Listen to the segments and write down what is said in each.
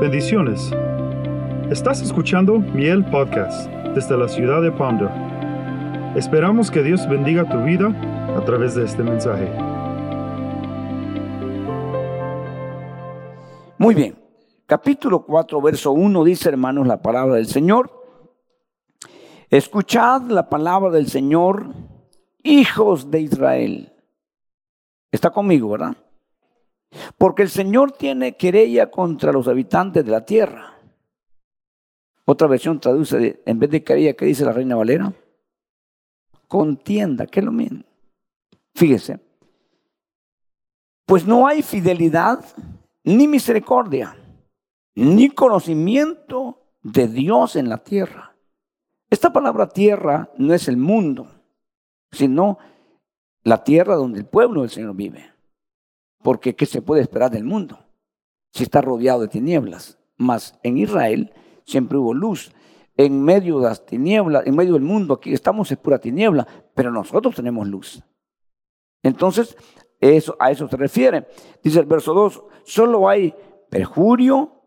Bendiciones. Estás escuchando Miel Podcast desde la ciudad de Ponder. Esperamos que Dios bendiga tu vida a través de este mensaje. Muy bien. Capítulo 4, verso 1 dice, hermanos, la palabra del Señor. Escuchad la palabra del Señor, hijos de Israel. Está conmigo, ¿verdad? Porque el Señor tiene querella contra los habitantes de la tierra. Otra versión traduce, en vez de querella, ¿qué dice la Reina Valera? Contienda, que es lo mismo. Fíjese. Pues no hay fidelidad ni misericordia, ni conocimiento de Dios en la tierra. Esta palabra tierra no es el mundo, sino la tierra donde el pueblo del Señor vive. Porque ¿qué se puede esperar del mundo? Si está rodeado de tinieblas. Mas en Israel siempre hubo luz. En medio de las tinieblas, en medio del mundo, aquí estamos en pura tiniebla, pero nosotros tenemos luz. Entonces, eso, a eso se refiere. Dice el verso 2, solo hay perjurio,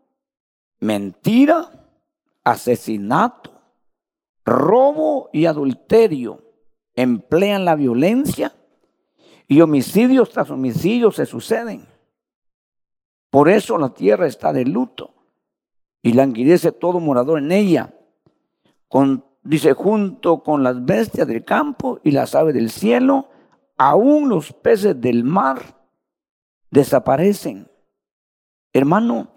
mentira, asesinato, robo y adulterio. Emplean la violencia y homicidios tras homicidios se suceden. Por eso la tierra está de luto y languidece todo morador en ella. Dice, junto con las bestias del campo y las aves del cielo, aún los peces del mar desaparecen. Hermano,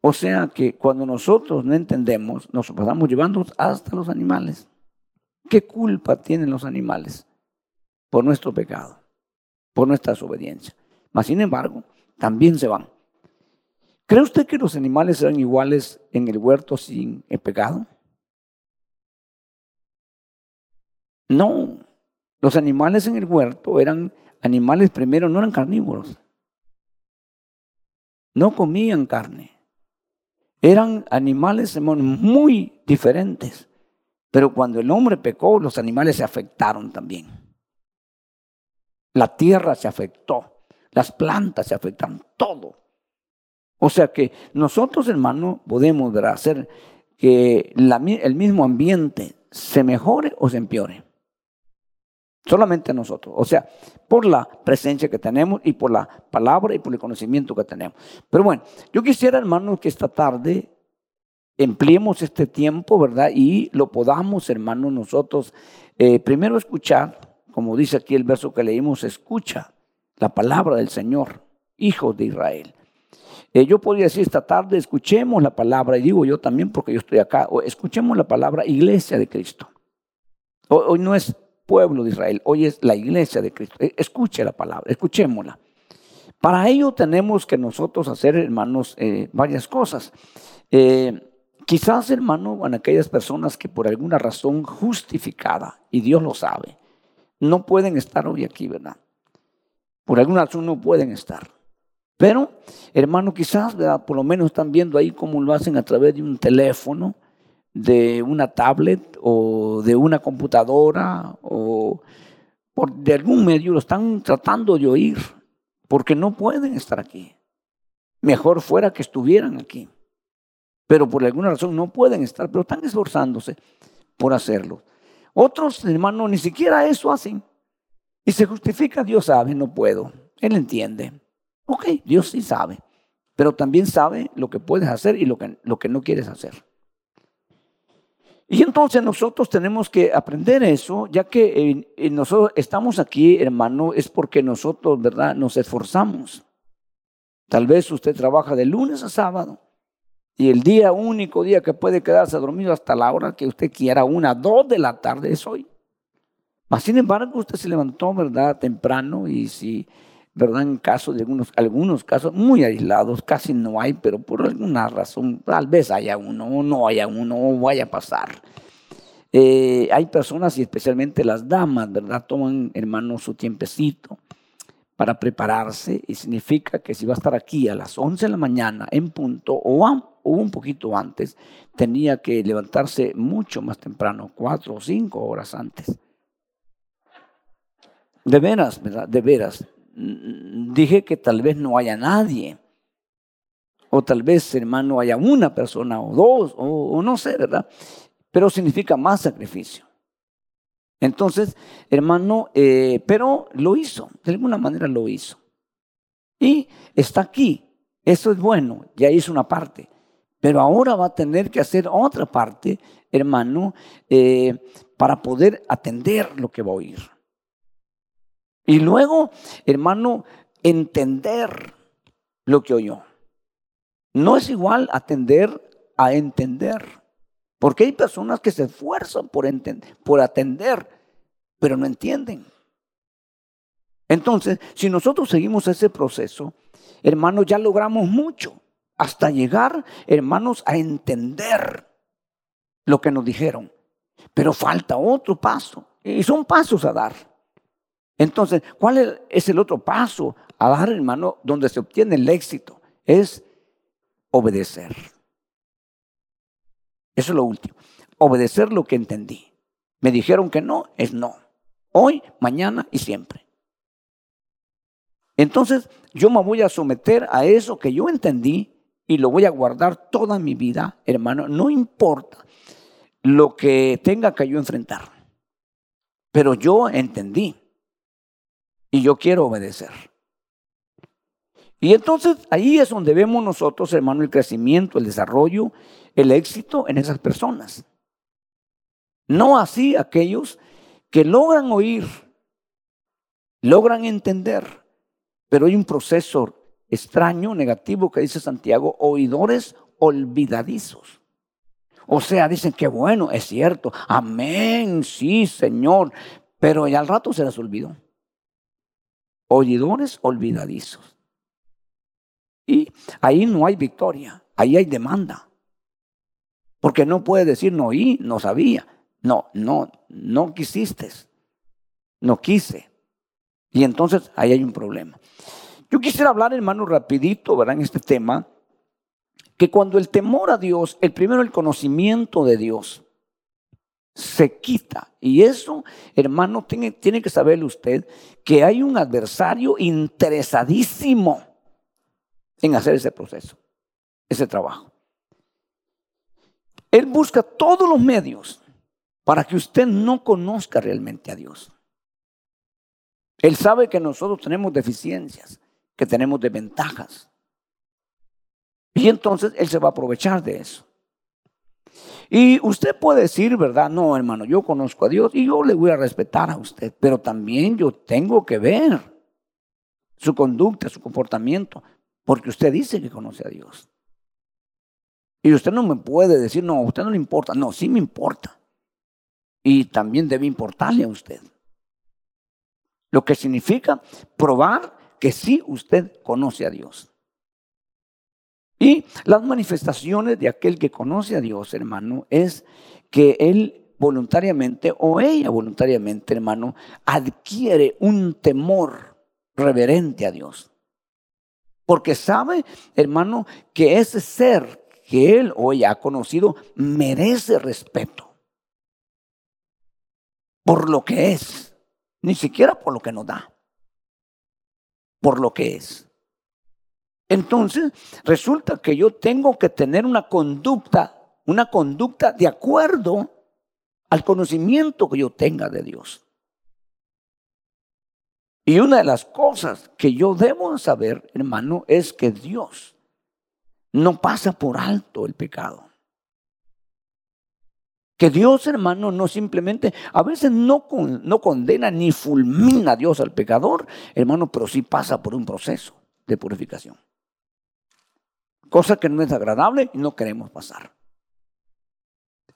o sea que cuando nosotros no entendemos, nos pasamos llevando hasta los animales. ¿Qué culpa tienen los animales por nuestro pecado? Por nuestra desobediencia. Mas, sin embargo, también se van. ¿Cree usted que los animales eran iguales en el huerto sin el pecado? No. Los animales en el huerto eran animales primero, no eran carnívoros. No comían carne. Eran animales muy diferentes. Pero cuando el hombre pecó, los animales se afectaron también. La tierra se afectó, las plantas se afectan, todo. O sea que nosotros, hermano, podemos hacer que el mismo ambiente se mejore o se empeore. Solamente nosotros. O sea, por la presencia que tenemos y por la palabra y por el conocimiento que tenemos. Pero bueno, yo quisiera, hermano, que esta tarde empleemos este tiempo, ¿verdad? Y lo podamos, hermano, nosotros eh, primero escuchar como dice aquí el verso que leímos, escucha la palabra del Señor, hijos de Israel. Eh, yo podría decir esta tarde, escuchemos la palabra, y digo yo también porque yo estoy acá, escuchemos la palabra iglesia de Cristo. Hoy, no es pueblo de Israel, hoy es la iglesia de Cristo. Eh, escuche la palabra, escuchémosla. Para ello tenemos que nosotros hacer, hermanos, eh, varias cosas. quizás, hermano, en aquellas personas que por alguna razón justificada, y Dios lo sabe, no pueden estar hoy aquí, ¿verdad? Por alguna razón no pueden estar. Pero, hermano, quizás, ¿verdad? Por lo menos están viendo ahí cómo lo hacen a través de un teléfono, de una tablet o de una computadora o por, de algún medio lo están tratando de oír porque no pueden estar aquí. Mejor fuera que estuvieran aquí. Pero por alguna razón no pueden estar, pero están esforzándose por hacerlo. Otros, hermanos, ni siquiera eso hacen. Y se justifica, Dios sabe, no puedo. Él entiende. Ok, Dios sí sabe. Pero también sabe lo que puedes hacer y lo que, lo que no quieres hacer. Y entonces nosotros tenemos que aprender eso, ya que nosotros estamos aquí, hermano, es porque nosotros, ¿verdad?, nos esforzamos. Tal vez usted trabaja de lunes a sábado y el día único día que puede quedarse dormido hasta la hora que usted quiera, una, dos de la tarde es hoy. Mas, sin embargo, usted se levantó, ¿verdad?, temprano y si, ¿verdad?, en casos de algunos, algunos casos muy aislados, casi no hay, pero por alguna razón, tal vez haya uno, o no haya uno, o vaya a pasar. Eh, hay personas, y especialmente las damas, ¿verdad?, toman, hermano, su tiempecito para prepararse y significa que si va a estar aquí a las 11 de la mañana en punto o, un poquito antes, tenía que levantarse mucho más temprano, cuatro o cinco horas antes. De veras, ¿verdad? De veras. Dije que tal vez no haya nadie. o tal vez, hermano, haya una persona o dos, o, no sé, ¿verdad? Pero significa más sacrificio. Entonces, hermano, eh, pero lo hizo, de alguna manera lo hizo. Y está aquí, eso es bueno, ya hizo una parte, pero ahora va a tener que hacer otra parte, hermano, eh, para poder atender lo que va a oír. Y luego, hermano, entender lo que oyó. No es igual atender a entender. Porque hay personas que se esfuerzan por, entender, por atender, pero no entienden. Entonces, si nosotros seguimos ese proceso, hermanos, ya logramos mucho hasta llegar, hermanos, a entender lo que nos dijeron. Pero falta otro paso. Y son pasos a dar. Entonces, ¿cuál es el otro paso a dar, hermano, donde se obtiene el éxito? Es obedecer. Eso es lo último. Obedecer lo que entendí. Me dijeron que no, es no. Hoy, mañana y siempre. Entonces, yo me voy a someter a eso que yo entendí y lo voy a guardar toda mi vida, hermano. No importa lo que tenga que yo enfrentar. Pero yo entendí y yo quiero obedecer. Y entonces ahí es donde vemos nosotros, hermano, el crecimiento, el desarrollo, el éxito en esas personas. No así aquellos que logran oír, logran entender, pero hay un proceso extraño, negativo que dice Santiago, oidores olvidadizos. O sea, dicen que bueno, es cierto, amén, sí, Señor, pero ya al rato se les olvidó. Oidores olvidadizos. Y ahí no hay victoria, ahí hay demanda. Porque no puede decir no oí, no sabía. No, no, no quisiste. No quise. Y entonces ahí hay un problema. Yo quisiera hablar, hermano, rapidito, ¿verdad? En este tema, que cuando el temor a Dios, el primero el conocimiento de Dios, se quita. Y eso, hermano, tiene, que saber usted que hay un adversario interesadísimo en hacer ese proceso, ese trabajo. Él busca todos los medios para que usted no conozca realmente a Dios. Él sabe que nosotros tenemos deficiencias, que tenemos desventajas. Y entonces Él se va a aprovechar de eso. Y usted puede decir, ¿verdad? No, hermano, yo conozco a Dios y yo le voy a respetar a usted, pero también yo tengo que ver su conducta, su comportamiento, porque usted dice que conoce a Dios. Y usted no me puede decir, no, a usted no le importa. No, sí me importa. Y también debe importarle a usted. Lo que significa probar que sí usted conoce a Dios. Y las manifestaciones de aquel que conoce a Dios, hermano, es que él voluntariamente o ella voluntariamente, hermano, adquiere un temor reverente a Dios. Porque sabe, hermano, que ese ser que él o ella ha conocido merece respeto. Por lo que es. Ni siquiera por lo que nos da. Por lo que es. Entonces, resulta que yo tengo que tener una conducta, una conducta de acuerdo al conocimiento que yo tenga de Dios. Y una de las cosas que yo debo saber, hermano, es que Dios no pasa por alto el pecado. Que Dios, hermano, no simplemente, a veces no, no condena ni fulmina a Dios al pecador, hermano, pero sí pasa por un proceso de purificación. Cosa que no es agradable y no queremos pasar.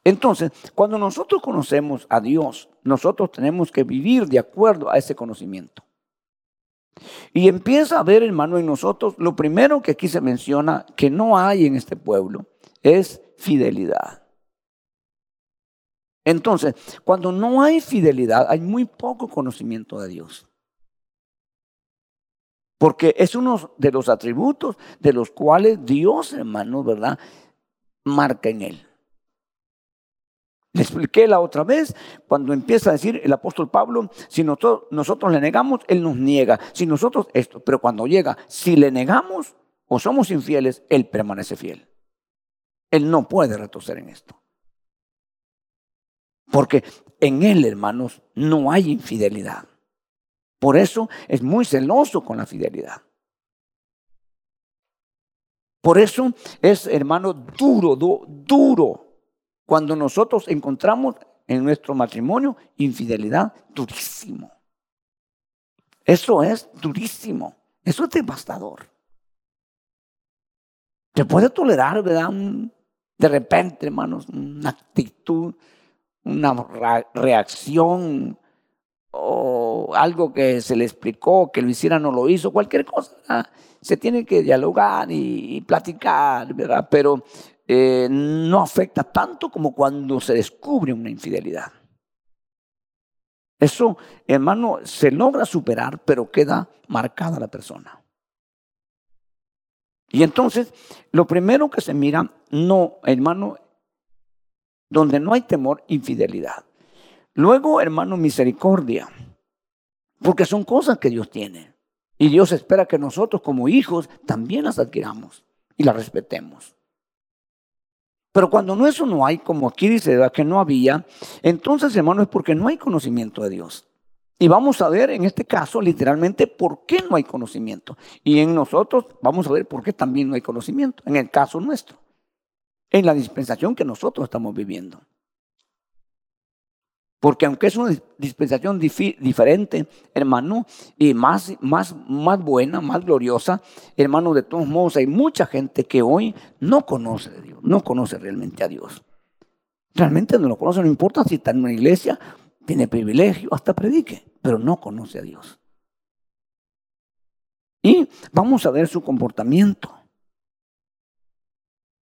Entonces, cuando nosotros conocemos a Dios, nosotros tenemos que vivir de acuerdo a ese conocimiento. Y empieza a ver, hermano, en nosotros, lo primero que aquí se menciona que no hay en este pueblo es fidelidad. Entonces, cuando no hay fidelidad, hay muy poco conocimiento de Dios. Porque es uno de los atributos de los cuales Dios, hermano, ¿verdad? Marca en él. Le expliqué la otra vez, cuando empieza a decir el apóstol Pablo, si nosotros, nosotros le negamos, Él nos niega. Si nosotros esto, pero cuando llega, si le negamos, o somos infieles, Él permanece fiel. Él no puede retroceder en esto. Porque en Él, hermanos, no hay infidelidad. Por eso es muy celoso con la fidelidad. Por eso es, hermano, duro, duro cuando nosotros encontramos en nuestro matrimonio infidelidad durísimo. Eso es durísimo. Eso es devastador. Se puede tolerar, ¿verdad? de repente, hermanos, una actitud, una reacción o algo que se le explicó, que lo hiciera, no lo hizo, cualquier cosa. Se tiene que dialogar y, platicar, ¿verdad? Pero eh, no afecta tanto como cuando se descubre una infidelidad. Eso, hermano, se logra superar, pero queda marcada la persona. Y entonces, lo primero que se mira, no, hermano, donde no hay temor, infidelidad. Luego, hermano, misericordia, porque son cosas que Dios tiene. Y Dios espera que nosotros como hijos también las adquiramos y las respetemos. Pero cuando no eso no hay, como aquí dice que no había, entonces, hermano, es porque no hay conocimiento de Dios. Y vamos a ver en este caso literalmente por qué no hay conocimiento. Y en nosotros vamos a ver por qué también no hay conocimiento, en el caso nuestro, en la dispensación que nosotros estamos viviendo. Porque aunque es una dispensación diferente, hermano, y más, más, más buena, más gloriosa, hermano, de todos modos hay mucha gente que hoy no conoce a Dios, no conoce realmente a Dios. Realmente no lo conoce, no importa si está en una iglesia, tiene privilegio, hasta predique pero no conoce a Dios. Y vamos a ver su comportamiento.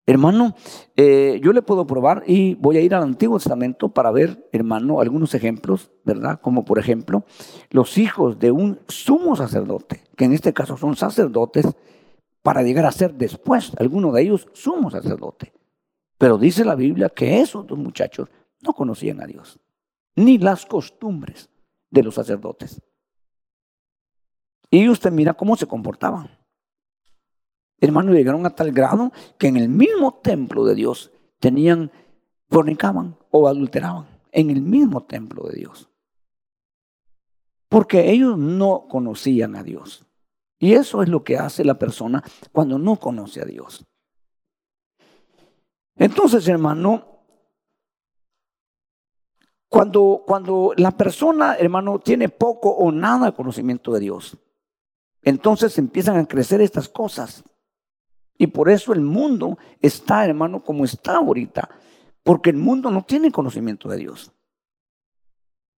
Hermano, eh, yo le puedo probar y voy a ir al Antiguo Testamento para ver, hermano, algunos ejemplos, ¿verdad? Como por ejemplo, los hijos de un sumo sacerdote, que en este caso son sacerdotes, para llegar a ser después, algunos de ellos sumo sacerdote. Pero dice la Biblia que esos dos muchachos no conocían a Dios, ni las costumbres de los sacerdotes. Y usted mira cómo se comportaban. Hermanos, llegaron a tal grado que en el mismo templo de Dios tenían, fornicaban o adulteraban. En el mismo templo de Dios. Porque ellos no conocían a Dios. Y eso es lo que hace la persona cuando no conoce a Dios. Entonces, hermano, cuando, cuando la persona, hermano, tiene poco o nada conocimiento de Dios, entonces empiezan a crecer estas cosas. Y por eso el mundo está, hermano, como está ahorita. Porque el mundo no tiene conocimiento de Dios.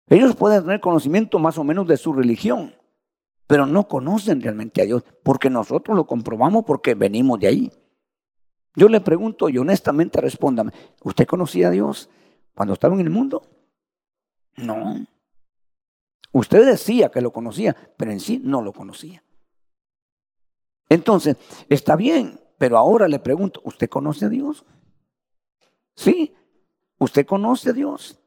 Ellos pueden tener conocimiento más o menos de su religión, pero no conocen realmente a Dios, porque nosotros lo comprobamos porque venimos de ahí. Yo le pregunto y honestamente respóndame, ¿usted conocía a Dios cuando estaba en el mundo? No. Usted decía que lo conocía, pero en sí no lo conocía. Entonces, está bien, pero ahora le pregunto, ¿usted conoce a Dios? Sí, usted conoce a Dios.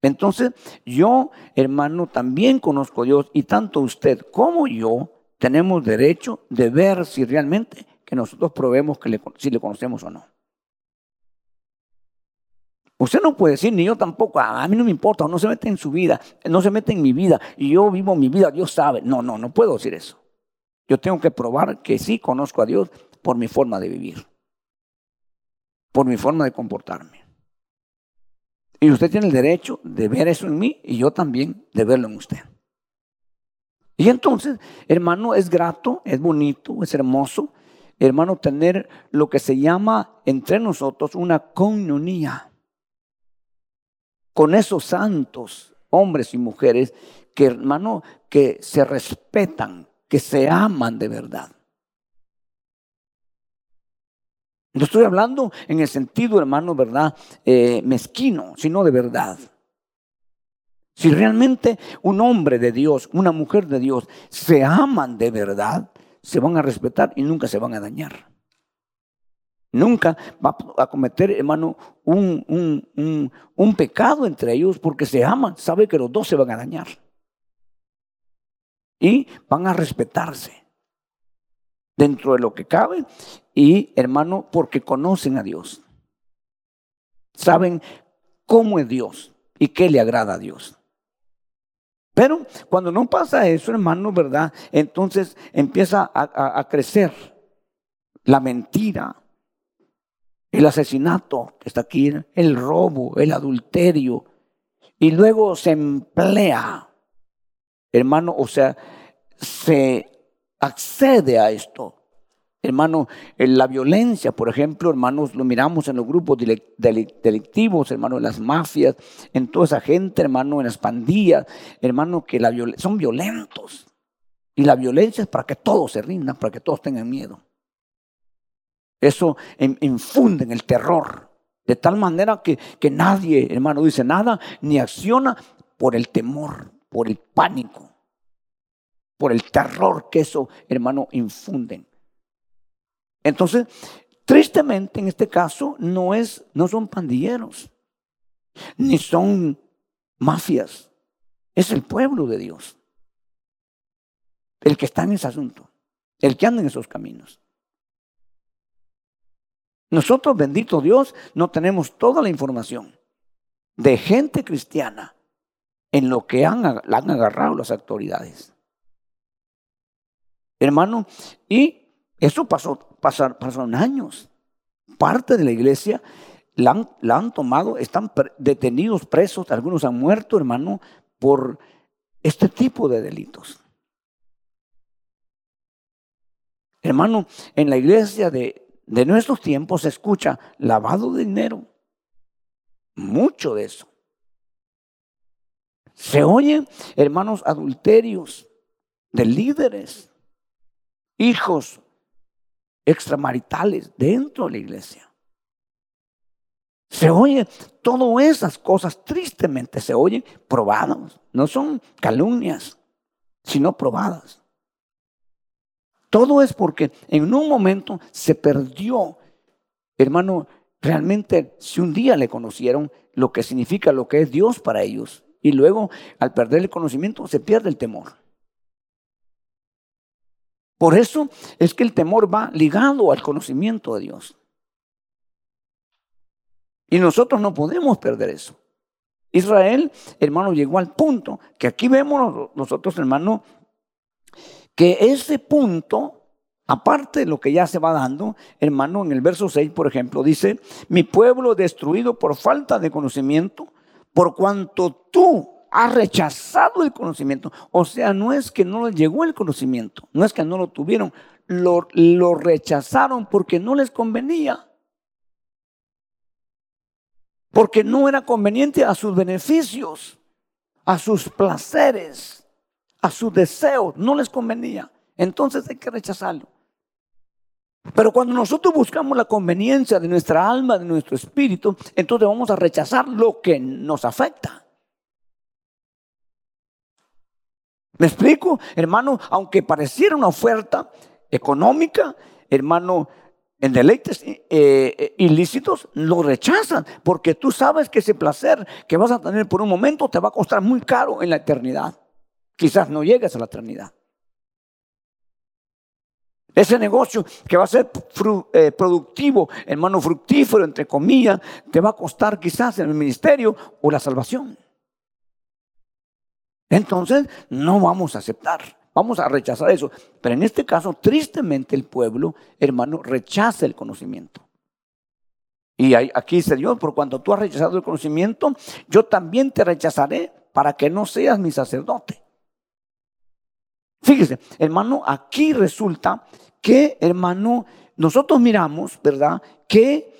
Entonces, yo, hermano, también conozco a Dios y tanto usted como yo tenemos derecho de ver si realmente que nosotros probemos que si le conocemos o no. Usted no puede decir, ni yo tampoco, a mí no me importa, no se mete en su vida, no se mete en mi vida, y yo vivo mi vida, Dios sabe. No, no, no puedo decir eso. Yo tengo que probar que sí conozco a Dios por mi forma de vivir, por mi forma de comportarme. Y usted tiene el derecho de ver eso en mí y yo también de verlo en usted. Y entonces, hermano, es grato, es bonito, es hermoso, hermano, tener lo que se llama entre nosotros una comunidad con esos santos, hombres y mujeres, que hermano, que se respetan, que se aman de verdad. No estoy hablando en el sentido, hermano, ¿verdad? Eh, mezquino, sino de verdad. Si realmente un hombre de Dios, una mujer de Dios, se aman de verdad, se van a respetar y nunca se van a dañar. Nunca va a cometer, hermano, un, un, pecado entre ellos porque se aman, sabe que los dos se van a dañar. Y van a respetarse. Dentro de lo que cabe y, hermano, porque conocen a Dios. Saben cómo es Dios y qué le agrada a Dios. Pero cuando no pasa eso, hermano, ¿verdad? Entonces empieza a, crecer la mentira, el asesinato que está aquí, el robo, el adulterio, y luego se emplea, hermano, o sea, se accede a esto. Hermano, en la violencia, por ejemplo, hermanos, lo miramos en los grupos delictivos, hermano, en las mafias, en toda esa gente, hermano, en las pandillas, hermano, que la son violentos. Y la violencia es para que todos se rindan, para que todos tengan miedo. Eso infunde en el terror, de tal manera que, que nadie, hermano, dice nada ni acciona por el temor, por el pánico, por el terror que eso, hermano, infunden. Entonces, tristemente en este caso no es no son pandilleros ni son mafias. Es el pueblo de Dios. El que está en ese asunto, el que anda en esos caminos. Nosotros, bendito Dios, no tenemos toda la información de gente cristiana en lo que han, la han agarrado las autoridades. Hermano, y eso pasó, pasaron años. Parte de la iglesia la han, la han tomado, están detenidos, presos, algunos han muerto, hermano, por este tipo de delitos. Hermano, en la iglesia de, de nuestros tiempos se escucha lavado de dinero. Mucho de eso. Se oyen, hermanos, adulterios de líderes, hijos extramaritales dentro de la iglesia. Se oye, todas esas cosas tristemente se oyen probadas. No son calumnias, sino probadas. Todo es porque en un momento se perdió, hermano, realmente si un día le conocieron lo que significa lo que es Dios para ellos, y luego al perder el conocimiento se pierde el temor. Por eso es que el temor va ligado al conocimiento de Dios. Y nosotros no podemos perder eso. Israel, hermano, llegó al punto que aquí vemos nosotros, hermano, que ese punto, aparte de lo que ya se va dando, hermano, en el verso 6, por ejemplo, dice, mi pueblo destruido por falta de conocimiento, por cuanto tú ha rechazado el conocimiento. O sea, no es que no les llegó el conocimiento, no es que no lo tuvieron, lo, rechazaron porque no les convenía. Porque no era conveniente a sus beneficios, a sus placeres, a sus deseos, no les convenía. Entonces hay que rechazarlo. Pero cuando nosotros buscamos la conveniencia de nuestra alma, de nuestro espíritu, entonces vamos a rechazar lo que nos afecta. ¿Me explico? Hermano, aunque pareciera una oferta económica, hermano, en deleites eh, eh, ilícitos, lo rechazan, porque tú sabes que ese placer que vas a tener por un momento te va a costar muy caro en la eternidad. Quizás no llegues a la eternidad. Ese negocio que va a ser eh, productivo, hermano, fructífero, entre comillas, te va a costar quizás en el ministerio o la salvación. Entonces, no vamos a aceptar, vamos a rechazar eso. Pero en este caso, tristemente el pueblo, hermano, rechaza el conocimiento. Y aquí dice Dios, por cuanto tú has rechazado el conocimiento, yo también te rechazaré para que no seas mi sacerdote. Fíjese, hermano, aquí resulta que, hermano, nosotros miramos, ¿verdad? Que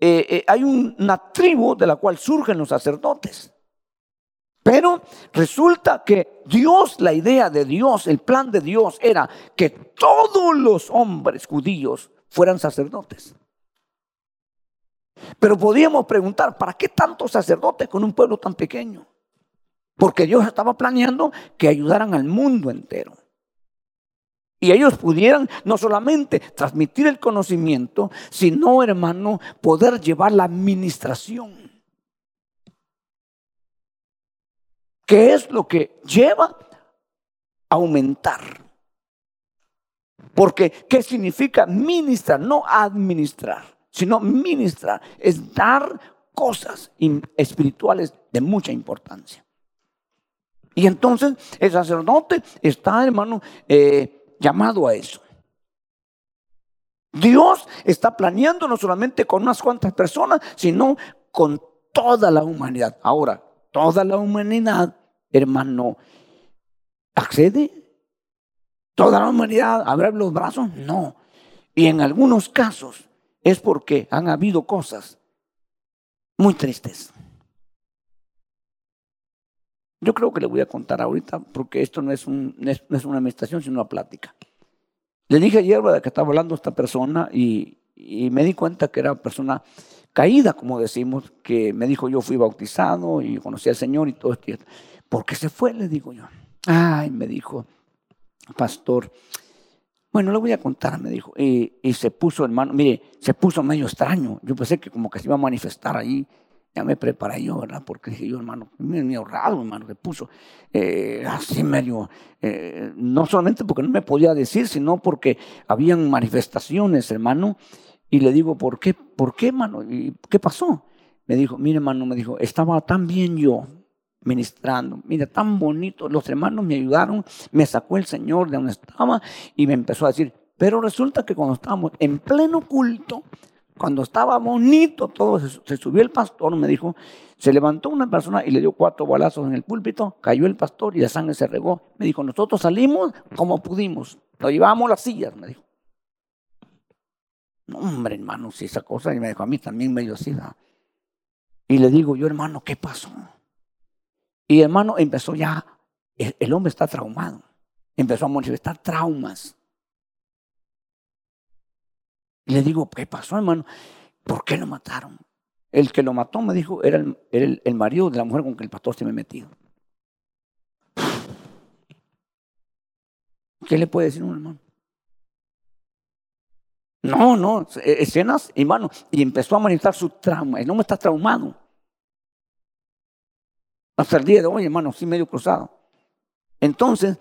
eh, eh, hay una tribu de la cual surgen los sacerdotes. Pero resulta que Dios, la idea de Dios, el plan de Dios era que todos los hombres judíos fueran sacerdotes. Pero podíamos preguntar, ¿para qué tantos sacerdotes con un pueblo tan pequeño? Porque Dios estaba planeando que ayudaran al mundo entero. Y ellos pudieran no solamente transmitir el conocimiento, sino, hermano, poder llevar la administración. ¿Qué es lo que lleva a aumentar Porque, ¿qué significa ministrar? No administrar, sino ministrar. Es dar cosas espirituales de mucha importancia. Y entonces el sacerdote está, hermano, eh, llamado a eso. Dios está planeando no solamente con unas cuantas personas, sino con toda la humanidad. Ahora, toda la humanidad, hermano, accede. Toda la humanidad abre los brazos. No. Y en algunos casos es porque han habido cosas muy tristes. Yo creo que le voy a contar ahorita, porque esto no es, una meditación, sino una plática. Le dije ayer de que estaba hablando esta persona y, me di cuenta que era persona caída, como decimos, que me dijo yo fui bautizado y conocí al Señor y todo esto. ¿Por qué se fue? Le digo yo. Ay, me dijo, pastor. Bueno, le voy a contar, me dijo. Y, y se puso, hermano, mire, se puso medio extraño. Yo pensé que como que se iba a manifestar ahí ya me preparé yo, ¿verdad? Porque dije yo, hermano, medio raro, hermano, le puso eh, así medio, eh, no solamente porque no me podía decir, sino porque habían manifestaciones, hermano, y le digo, ¿por qué? ¿Por qué, hermano? ¿Y qué pasó? Me dijo, mire, hermano, me dijo, estaba tan bien yo ministrando, mira, tan bonito, los hermanos me ayudaron, me sacó el Señor de donde estaba y me empezó a decir, pero resulta que cuando estábamos en pleno culto, cuando estaba bonito todo, se, subió el pastor, me dijo, se levantó una persona y le dio cuatro balazos en el púlpito, cayó el pastor y la sangre se regó. Me dijo, nosotros salimos como pudimos, lo llevábamos las sillas, me dijo. No, hombre, hermano, si esa cosa, y me dijo a mí también medio así. Y le digo yo, hermano, ¿qué pasó? Y hermano, empezó ya, el hombre está traumado, empezó a manifestar traumas. Y le digo, ¿qué pasó, hermano? ¿Por qué lo mataron? El que lo mató, me dijo, era el, marido de la mujer con que el pastor se me metido. ¿Qué le puede decir un hermano? No, no, e, escenas, hermano, y empezó a manifestar su trauma. El hombre está traumado. Hasta el día de hoy, hermano, sí medio cruzado. Entonces,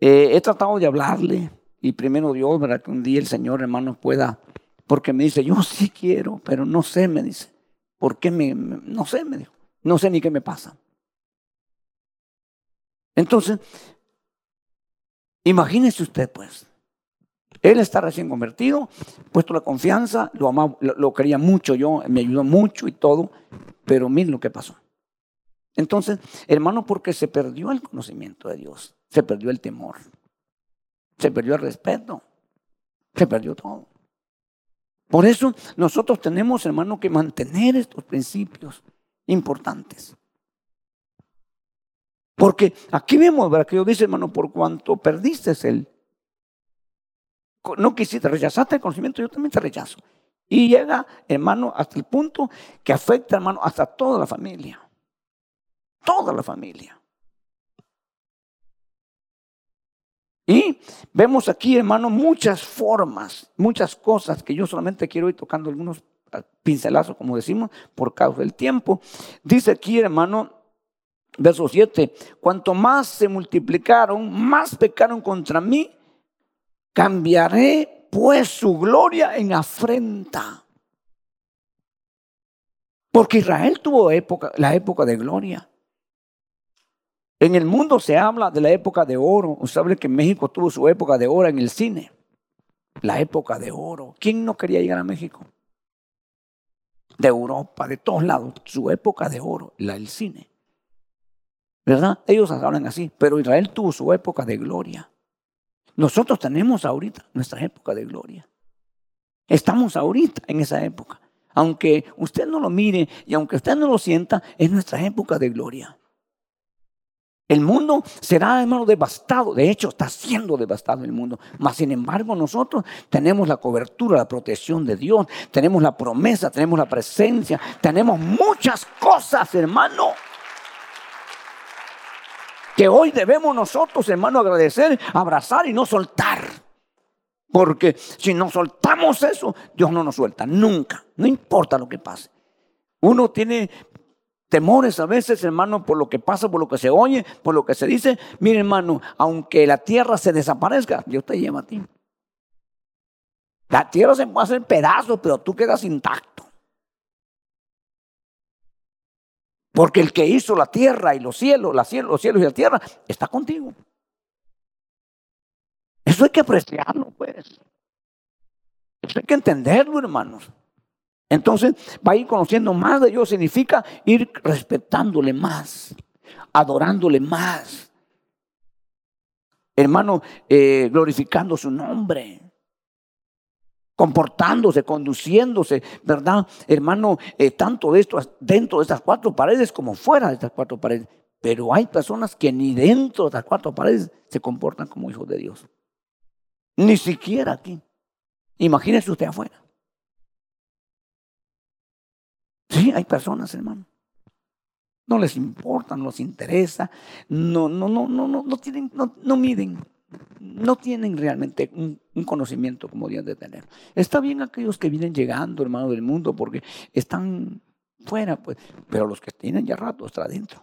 eh, he tratado de hablarle, y primero Dios, ¿verdad? Que un día el Señor, hermano, pueda, porque me dice, yo sí quiero, pero no sé, me dice. ¿Por qué me, no sé, me dijo. No sé ni qué me pasa. Entonces, imagínese usted, pues. Él está recién convertido, puesto la confianza, lo, amaba, lo, quería mucho yo, me ayudó mucho y todo, pero miren lo que pasó. Entonces, hermano, porque se perdió el conocimiento de Dios, se perdió el temor. Se perdió el respeto. Se perdió todo. Por eso nosotros tenemos, hermano, que mantener estos principios importantes. Porque aquí vemos, ¿verdad? Que yo dice, hermano, por cuanto perdiste el, no quisiste, rechazaste el conocimiento, yo también te rechazo. Y llega, hermano, hasta el punto que afecta, hermano, hasta toda la familia. Toda la familia. Y vemos aquí, hermano, muchas formas, muchas cosas que yo solamente quiero ir tocando algunos pincelazos, como decimos, por causa del tiempo. Dice aquí, hermano, verso 7, cuanto más se multiplicaron, más pecaron contra mí, cambiaré pues su gloria en afrenta. Porque Israel tuvo época, la época de gloria. En el mundo se habla de la época de oro. Usted sabe que México tuvo su época de oro en el cine. La época de oro. ¿Quién no quería llegar a México? De Europa, de todos lados. Su época de oro, la del cine. ¿Verdad? Ellos hablan así. Pero Israel tuvo su época de gloria. Nosotros tenemos ahorita nuestra época de gloria. Estamos ahorita en esa época. Aunque usted no lo mire y aunque usted no lo sienta, es nuestra época de gloria. El mundo será, hermano, devastado. De hecho, está siendo devastado el mundo. Mas, sin embargo, nosotros tenemos la cobertura, la protección de Dios. Tenemos la promesa, tenemos la presencia. Tenemos muchas cosas, hermano. Que hoy debemos nosotros, hermano, agradecer, abrazar y no soltar. Porque si no soltamos eso, Dios no nos suelta. Nunca. No importa lo que pase. Uno tiene temores a veces, hermano, por lo que pasa, por lo que se oye, por lo que se dice. Mire, hermano, aunque la tierra se desaparezca, Dios te lleva a ti. La tierra se puede hacer pedazos, pero tú quedas intacto. Porque el que hizo la tierra y los cielos, los cielos y la tierra, está contigo. Eso hay que apreciarlo, pues. Eso hay que entenderlo, hermanos. Entonces, va a ir conociendo más de Dios, significa ir respetándole más, adorándole más. Hermano, eh, glorificando su nombre comportándose, conduciéndose, ¿verdad? Hermano, eh, tanto esto dentro de estas cuatro paredes como fuera de estas cuatro paredes. Pero hay personas que ni dentro de estas cuatro paredes se comportan como hijos de Dios. Ni siquiera aquí. Imagínese usted afuera. Sí, hay personas, hermano. No les importa, no les interesa, no, no, no, no, no, tienen, no miden no tienen realmente un, conocimiento como deben de tener. Está bien aquellos que vienen llegando, hermano del mundo, porque están fuera, pues, pero los que tienen ya rato están adentro.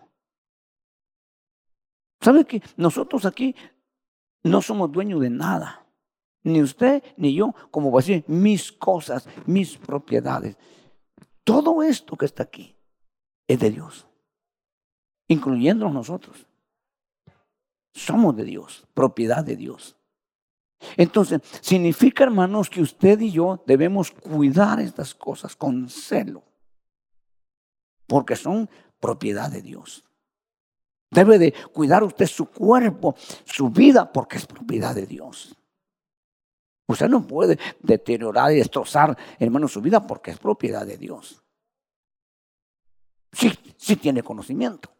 ¿Sabe que nosotros aquí no somos dueños de nada? Ni usted ni yo, como va a decir, mis cosas, mis propiedades. Todo esto que está aquí es de Dios, incluyendo nosotros. Somos de Dios, propiedad de Dios. Entonces, significa, hermanos, que usted y yo debemos cuidar estas cosas con celo, porque son propiedad de Dios. Debe de cuidar usted su cuerpo, su vida, porque es propiedad de Dios. Usted no puede deteriorar y destrozar, hermano, su vida porque es propiedad de Dios. Sí, sí tiene conocimiento.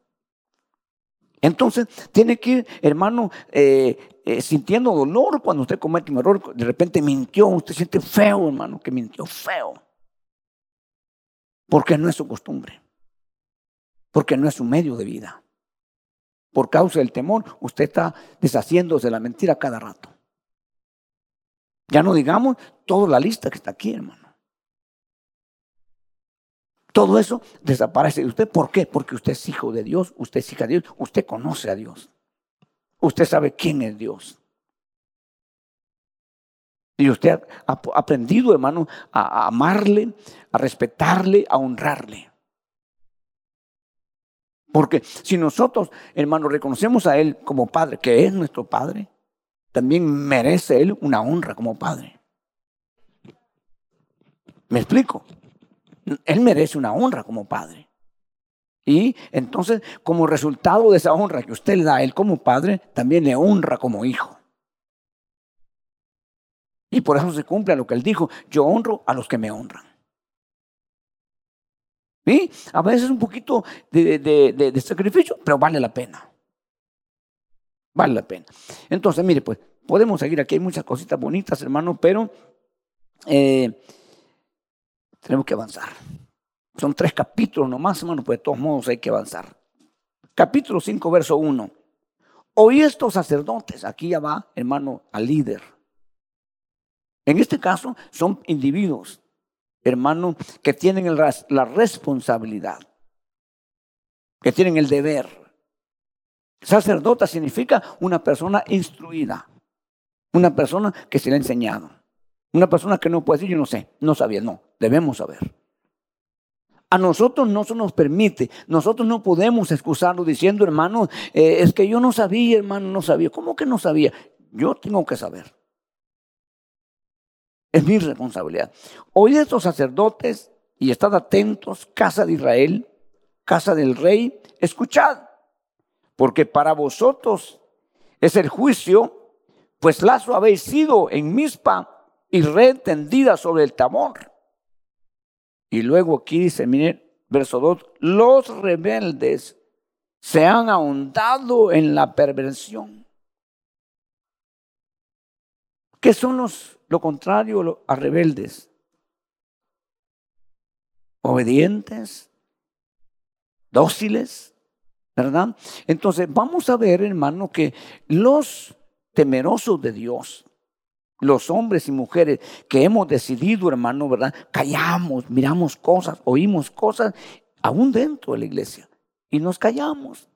Entonces, tiene que ir, hermano, eh, eh, sintiendo dolor cuando usted comete un error. De repente mintió, usted siente feo, hermano, que mintió feo. Porque no es su costumbre. Porque no es su medio de vida. Por causa del temor, usted está deshaciéndose de la mentira cada rato. Ya no digamos toda la lista que está aquí, hermano. Todo eso desaparece de usted. ¿Por qué? Porque usted es hijo de Dios, usted es hija de Dios, usted conoce a Dios. Usted sabe quién es Dios. Y usted ha aprendido, hermano, a amarle, a respetarle, a honrarle. Porque si nosotros, hermano, reconocemos a Él como Padre, que es nuestro Padre, también merece Él una honra como Padre. ¿Me explico? Él merece una honra como padre. Y entonces, como resultado de esa honra que usted le da a él como padre, también le honra como hijo. Y por eso se cumple lo que él dijo, yo honro a los que me honran. ¿Sí? A veces un poquito de, sacrificio, pero vale la pena. Vale la pena. Entonces, mire, pues podemos seguir aquí, hay muchas cositas bonitas, hermano, pero eh, tenemos que avanzar. Son tres capítulos nomás, hermano, pues de todos modos hay que avanzar. Capítulo 5, verso 1. Oí estos sacerdotes, aquí ya va, hermano, al líder. En este caso son individuos, hermano, que tienen la responsabilidad, que tienen el deber. Sacerdota significa una persona instruida, una persona que se le ha enseñado. Una persona que no puede decir, yo no sé, no sabía, no, debemos saber. A nosotros no se nos permite, nosotros no podemos excusarlo diciendo, hermano, eh, es que yo no sabía, hermano, no sabía. ¿Cómo que no sabía? Yo tengo que saber. Es mi responsabilidad. Oíd estos sacerdotes y estad atentos, casa de Israel, casa del rey, escuchad, porque para vosotros es el juicio, pues lazo habéis sido en Mispa y red tendida sobre el tamor. Y luego aquí dice, mire, verso 2, los rebeldes se han ahondado en la perversión. ¿Qué son los, lo contrario a rebeldes? Obedientes, dóciles, ¿verdad? Entonces vamos a ver, hermano, que los temerosos de Dios, los hombres y mujeres que hemos decidido, hermano, ¿verdad? Callamos, miramos cosas, oímos cosas, aún dentro de la iglesia, y nos callamos,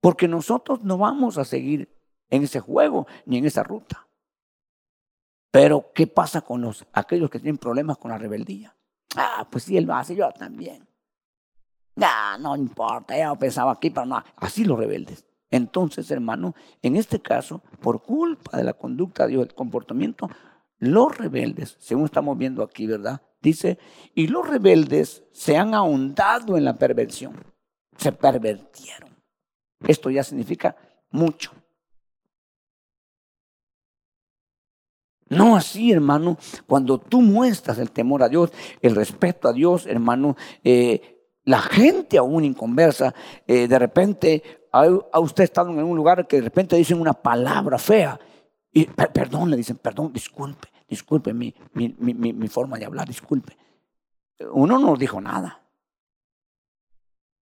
porque nosotros no vamos a seguir en ese juego ni en esa ruta. Pero, ¿qué pasa con los, aquellos que tienen problemas con la rebeldía? Ah, pues sí, él lo hace, yo también. Ah, no importa, ya pensaba aquí, pero no. Así los rebeldes. Entonces, hermano, en este caso, por culpa de la conducta de Dios, el comportamiento, los rebeldes, según estamos viendo aquí, ¿verdad? Dice, y los rebeldes se han ahondado en la perversión, se pervertieron. Esto ya significa mucho. No así, hermano, cuando tú muestras el temor a Dios, el respeto a Dios, hermano, eh, la gente aún inconversa, eh, de repente a, usted estado en un lugar que de repente dicen una palabra fea y perdón, le dicen, perdón, disculpe, disculpe mi, mi, mi, mi forma de hablar, disculpe. Uno no dijo nada,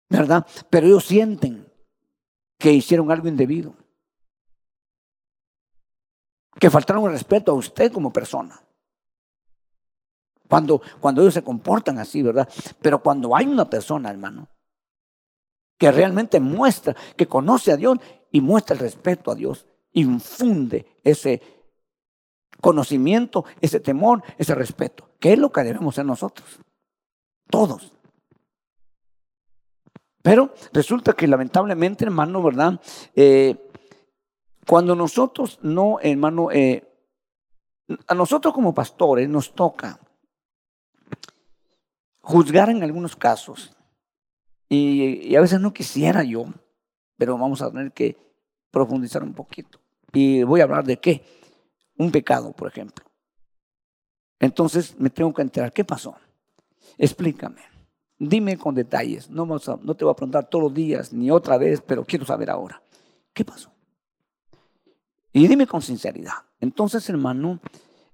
¿verdad? Pero ellos sienten que hicieron algo indebido que faltaron el respeto a usted como persona. Cuando, cuando ellos se comportan así, ¿verdad? Pero cuando hay una persona, hermano, que realmente muestra, que conoce a Dios y muestra el respeto a Dios, infunde ese conocimiento, ese temor, ese respeto, que es lo que debemos ser nosotros, todos. Pero resulta que lamentablemente, hermano, ¿verdad? Eh, cuando nosotros no, hermano, eh, a nosotros como pastores nos toca juzgar en algunos casos. Y, a veces no quisiera yo, pero vamos a tener que profundizar un poquito. Y voy a hablar de qué. Un pecado, por ejemplo. Entonces me tengo que enterar, ¿qué pasó? Explícame. Dime con detalles. No, no te voy a preguntar todos los días ni otra vez, pero quiero saber ahora. ¿Qué pasó? Y dime con sinceridad. Entonces, hermano,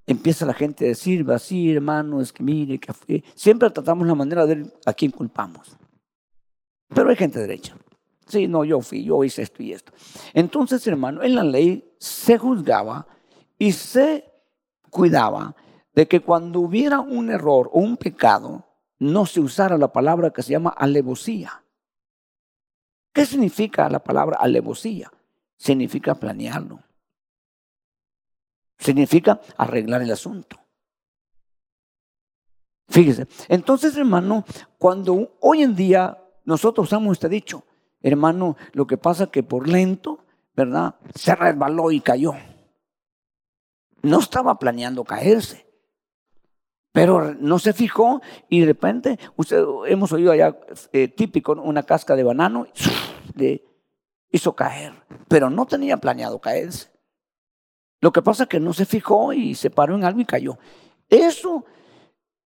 empieza la gente a decir, así, hermano, es que mire, que fue. Siempre tratamos la manera de a quién culpamos. Pero hay gente derecha. Sí, no, yo fui, yo hice esto y esto. Entonces, hermano, en la ley se juzgaba y se cuidaba de que cuando hubiera un error o un pecado, no se usara la palabra que se llama alevosía. ¿Qué significa la palabra alevosía? Significa planearlo. Significa arreglar el asunto. Fíjese. Entonces, hermano, cuando hoy en día nosotros usamos este dicho, hermano, lo que pasa que por lento, ¿verdad? Se resbaló y cayó. No estaba planeando caerse. Pero no se fijó y de repente, usted hemos oído allá eh, típico, una casca de banano, le hizo caer, pero no tenía planeado caerse. Lo que pasa es que no se fijó y se paró en algo y cayó. Eso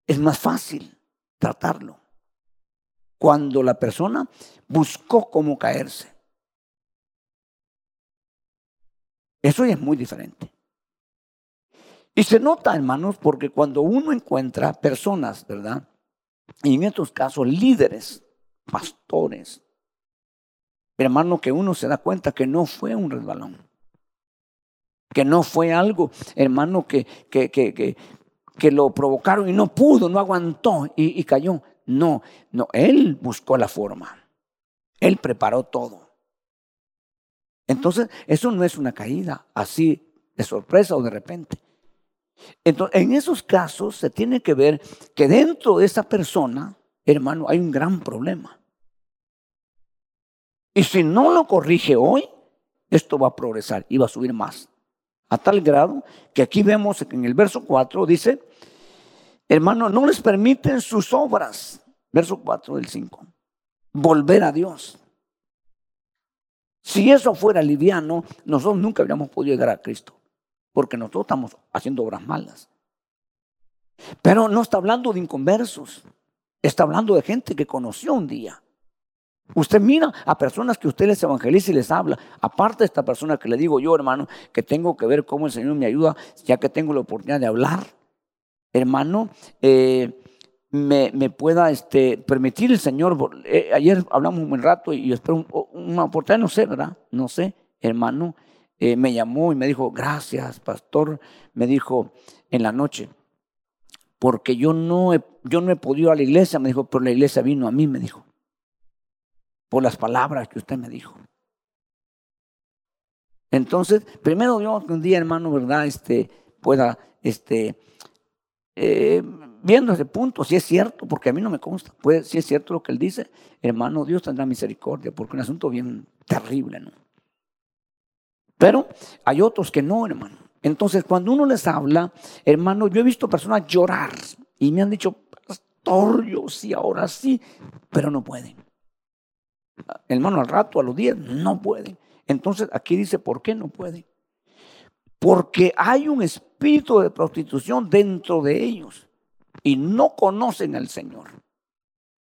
es más fácil tratarlo. Cuando la persona buscó cómo caerse. Eso es muy diferente. Y se nota, hermanos, porque cuando uno encuentra personas, ¿verdad? Y en estos casos líderes, pastores, hermano, que uno se da cuenta que no fue un resbalón que no fue algo, hermano, que, que, que, que, lo provocaron y no pudo, no aguantó y cayó. No, no, él buscó la forma. Él preparó todo. Entonces, eso no es una caída así de sorpresa o de repente. Entonces, en esos casos se tiene que ver que dentro de esa persona, hermano, hay un gran problema. Y si no lo corrige hoy, esto va a progresar y va a subir más. A tal grado que aquí vemos que en el verso 4 dice, hermano, no les permiten sus obras, verso 4 del 5, volver a Dios. Si eso fuera liviano, nosotros nunca habríamos podido llegar a Cristo, porque nosotros estamos haciendo obras malas. Pero no está hablando de inconversos, está hablando de gente que conoció un día. Usted mira a personas que usted les evangeliza y les habla. Aparte de esta persona que le digo yo, hermano, que tengo que ver cómo el Señor me ayuda, ya que tengo la oportunidad de hablar, hermano, eh, me, pueda este, permitir el Señor. Eh, ayer hablamos un buen rato y yo espero una oportunidad, no sé, ¿verdad? No sé, hermano. Eh, me llamó y me dijo, gracias, pastor. Me dijo en la noche, porque yo no, yo no he podido ir a la iglesia, me dijo, pero la iglesia vino a mí, me dijo por las palabras que usted me dijo. Entonces, primero Dios, un día, hermano, ¿verdad? Este, pueda, este, eh, viendo ese punto, si es cierto, porque a mí no me consta, pues si es cierto lo que él dice, hermano, Dios tendrá misericordia, porque es un asunto bien terrible, ¿no? Pero hay otros que no, hermano. Entonces, cuando uno les habla, hermano, yo he visto personas llorar y me han dicho, pastor, yo sí, ahora sí, pero no pueden. Hermano, al rato, a los días, no pueden. Entonces, aquí dice, ¿por qué no pueden? Porque hay un espíritu de prostitución dentro de ellos y no conocen al Señor.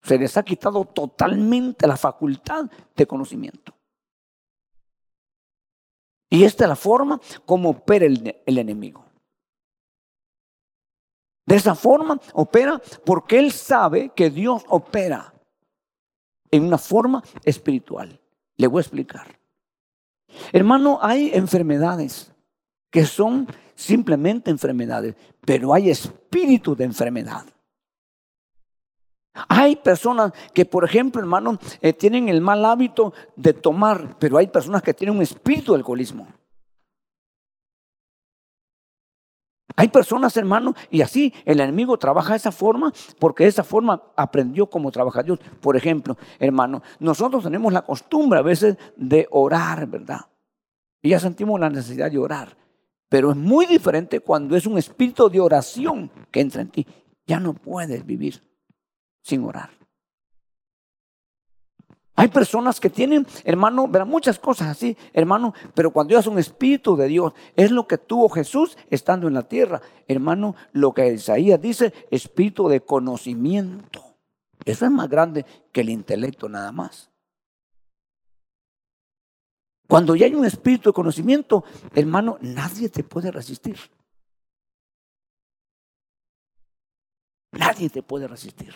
Se les ha quitado totalmente la facultad de conocimiento. Y esta es la forma como opera el enemigo. De esa forma opera porque él sabe que Dios opera en una forma espiritual. Le voy a explicar. Hermano, hay enfermedades que son simplemente enfermedades, pero hay espíritu de enfermedad. Hay personas que, por ejemplo, hermano, eh, tienen el mal hábito de tomar, pero hay personas que tienen un espíritu de alcoholismo. Hay personas, hermano, y así el enemigo trabaja de esa forma porque de esa forma aprendió cómo trabaja Dios. Por ejemplo, hermano, nosotros tenemos la costumbre a veces de orar, ¿verdad? Y ya sentimos la necesidad de orar. Pero es muy diferente cuando es un espíritu de oración que entra en ti. Ya no puedes vivir sin orar. Hay personas que tienen, hermano, verán muchas cosas así, hermano, pero cuando es un espíritu de Dios, es lo que tuvo Jesús estando en la tierra. Hermano, lo que Isaías dice, espíritu de conocimiento. Eso es más grande que el intelecto nada más. Cuando ya hay un espíritu de conocimiento, hermano, nadie te puede resistir. Nadie te puede resistir.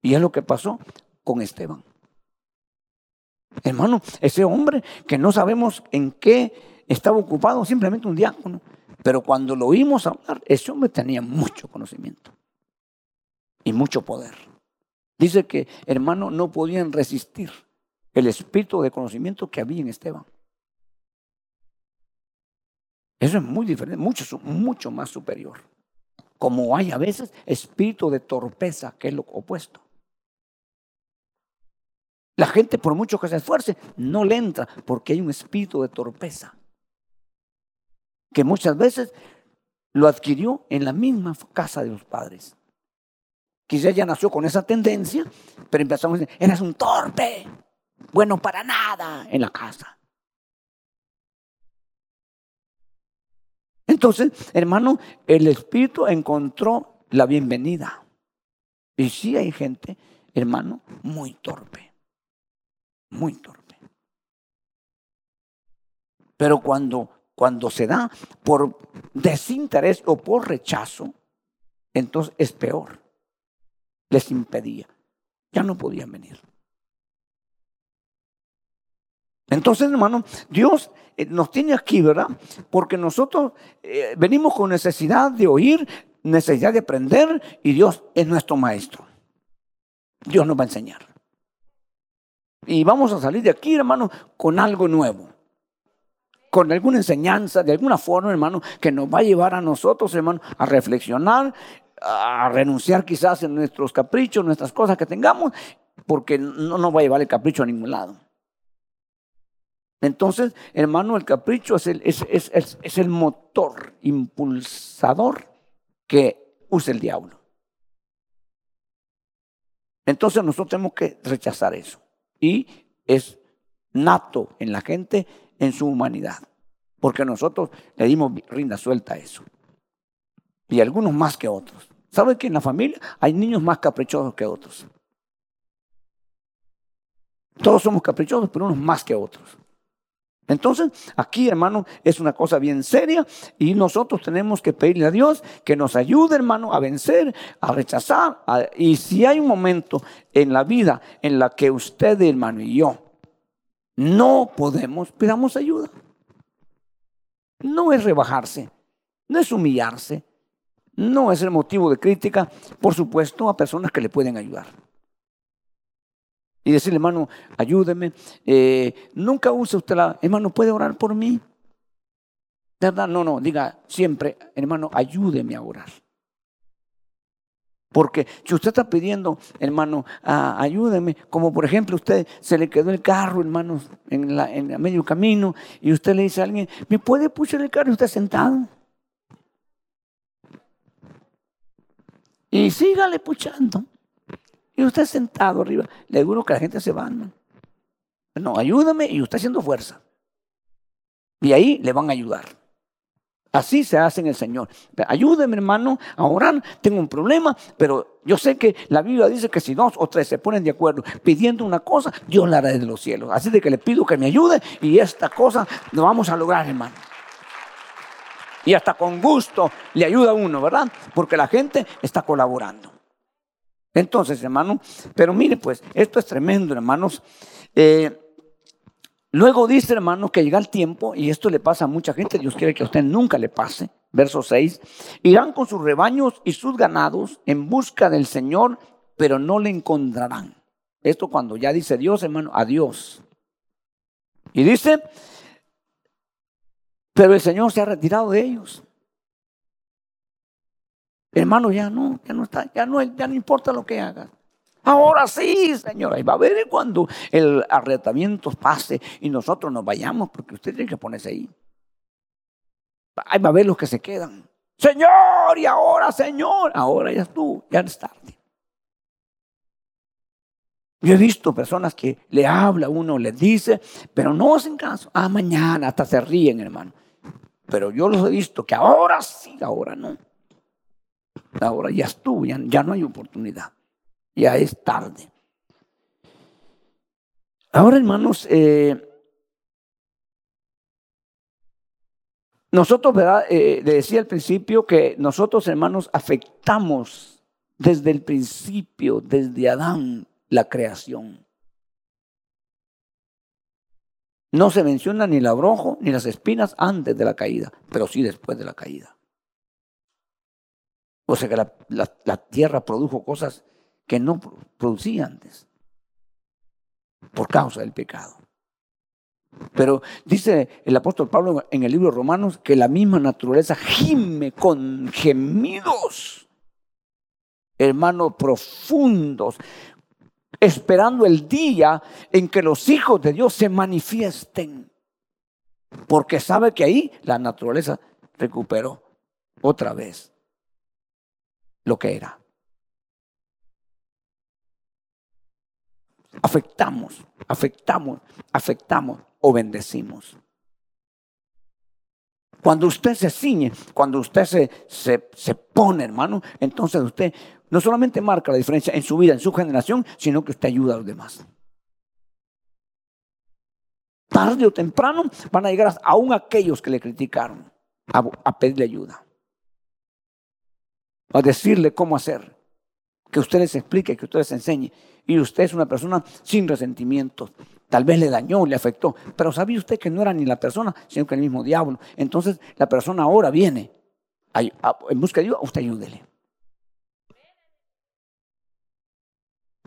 Y es lo que pasó con Esteban. Hermano, ese hombre que no sabemos en qué estaba ocupado, simplemente un diácono. Pero cuando lo oímos hablar, ese hombre tenía mucho conocimiento y mucho poder. Dice que, hermano, no podían resistir el espíritu de conocimiento que había en Esteban. Eso es muy diferente, mucho, mucho más superior. Como hay a veces espíritu de torpeza, que es lo opuesto. La gente, por mucho que se esfuerce, no le entra porque hay un espíritu de torpeza. Que muchas veces lo adquirió en la misma casa de los padres. Quizás ya nació con esa tendencia, pero empezamos a decir, eres un torpe bueno para nada en la casa. Entonces, hermano, el Espíritu encontró la bienvenida. Y sí hay gente, hermano, muy torpe, muy torpe. Pero cuando, cuando se da por desinterés o por rechazo, entonces es peor. Les impedía. Ya no podían venir. Entonces, hermano, Dios eh, nos tiene aquí, ¿verdad? Porque nosotros eh, venimos con necesidad de oír, necesidad de aprender y Dios es nuestro maestro. Dios nos va a enseñar. Y vamos a salir de aquí, hermano, con algo nuevo. Con alguna enseñanza, de alguna forma, hermano, que nos va a llevar a nosotros, hermano, a reflexionar, a renunciar quizás en nuestros caprichos, nuestras cosas que tengamos, porque no nos va a llevar el capricho a ningún lado. Entonces, hermano, el capricho es el, motor impulsador que usa el diablo. Entonces nosotros tenemos que rechazar eso. Y es nato en la gente, en su humanidad. Porque nosotros le dimos rinda suelta a eso. Y algunos más que otros. ¿Sabe que en la familia hay niños más caprichosos que otros? Todos somos caprichosos, pero unos más que otros. Entonces, aquí, hermano, es una cosa bien seria y nosotros tenemos que pedirle a Dios que nos ayude, hermano, a vencer, a rechazar. y si hay un momento en la vida en la que usted, hermano, y yo no podemos, pidamos ayuda. No es rebajarse, no es humillarse, no es el motivo de crítica, por supuesto, a personas que le pueden ayudar y decirle, hermano, ayúdeme. Eh, nunca use usted la, hermano, ¿puede orar por mí? ¿Verdad? No, no, diga siempre, hermano, ayúdeme a orar. Porque si usted está pidiendo, hermano, ayúdeme, como por ejemplo usted se le quedó el carro, hermano, en, la, en medio camino, y usted le dice a alguien, ¿me puede puchar el carro y usted sentado? Y sígale puchando. Y usted sentado arriba. Le digo que la gente se va. ¿no? no, ayúdame y usted haciendo fuerza. Y ahí le van a ayudar. Así se hace en el Señor. Ayúdeme, hermano, a orar. Tengo un problema, pero yo sé que la Biblia dice que si dos o tres se ponen de acuerdo pidiendo una cosa, Dios la hará desde los cielos. Así de que le pido que me ayude y esta cosa lo vamos a lograr, hermano. Y hasta con gusto le ayuda a uno, ¿verdad? Porque la gente está colaborando. Entonces, hermano, pero mire, pues, esto es tremendo, hermanos. Eh, Luego dice, hermano, que llega el tiempo, y esto le pasa a mucha gente, Dios quiere que a usted nunca le pase. Verso 6, irán con sus rebaños y sus ganados en busca del Señor, pero no le encontrarán. Esto cuando ya dice Dios, hermano, adiós. Y dice, pero el Señor se ha retirado de ellos. Hermano, ya no, ya no está, ya no, ya no importa lo que haga. Ahora sí, Señor, y va a ver cuando el arrebatamiento pase y nosotros nos vayamos, porque usted tiene que ponerse ahí. Ahí va a ver los que se quedan. Señor, y ahora, Señor, ahora ya tú, ya es tarde. Yo he visto personas que le habla uno, les dice, pero no hacen caso. Ah, mañana hasta se ríen, hermano. Pero yo los he visto que ahora sí, ahora no. Ahora ya estuvo, ya no hay oportunidad ya es tarde. Ahora, hermanos, eh, nosotros, ¿verdad? Eh, le decía al principio que nosotros, hermanos, afectamos desde el principio, desde Adán, la creación. No se menciona ni el abrojo ni las espinas antes de la caída, pero sí después de la caída. O sea que la tierra produjo cosas que no producía antes por causa del pecado. Pero dice el apóstol Pablo en el libro de Romanos que la misma naturaleza gime con gemidos, hermanos profundos, esperando el día en que los hijos de Dios se manifiesten. Porque sabe que ahí la naturaleza recuperó otra vez lo que era. afectamos, afectamos, afectamos o bendecimos. Cuando usted se ciñe, cuando usted se, se, se, pone, hermano, entonces usted no solamente marca la diferencia en su vida, en su generación, sino que usted ayuda a los demás. Tarde o temprano van a llegar aún aquellos que le criticaron a, a pedirle ayuda, a decirle cómo hacer, que usted les explique, que usted les enseñe y usted es una persona sin resentimientos. Tal vez le dañó, le afectó, pero sabía usted que no era ni la persona, sino que el mismo diablo. Entonces la persona ahora viene en busca de Dios, usted ayúdele.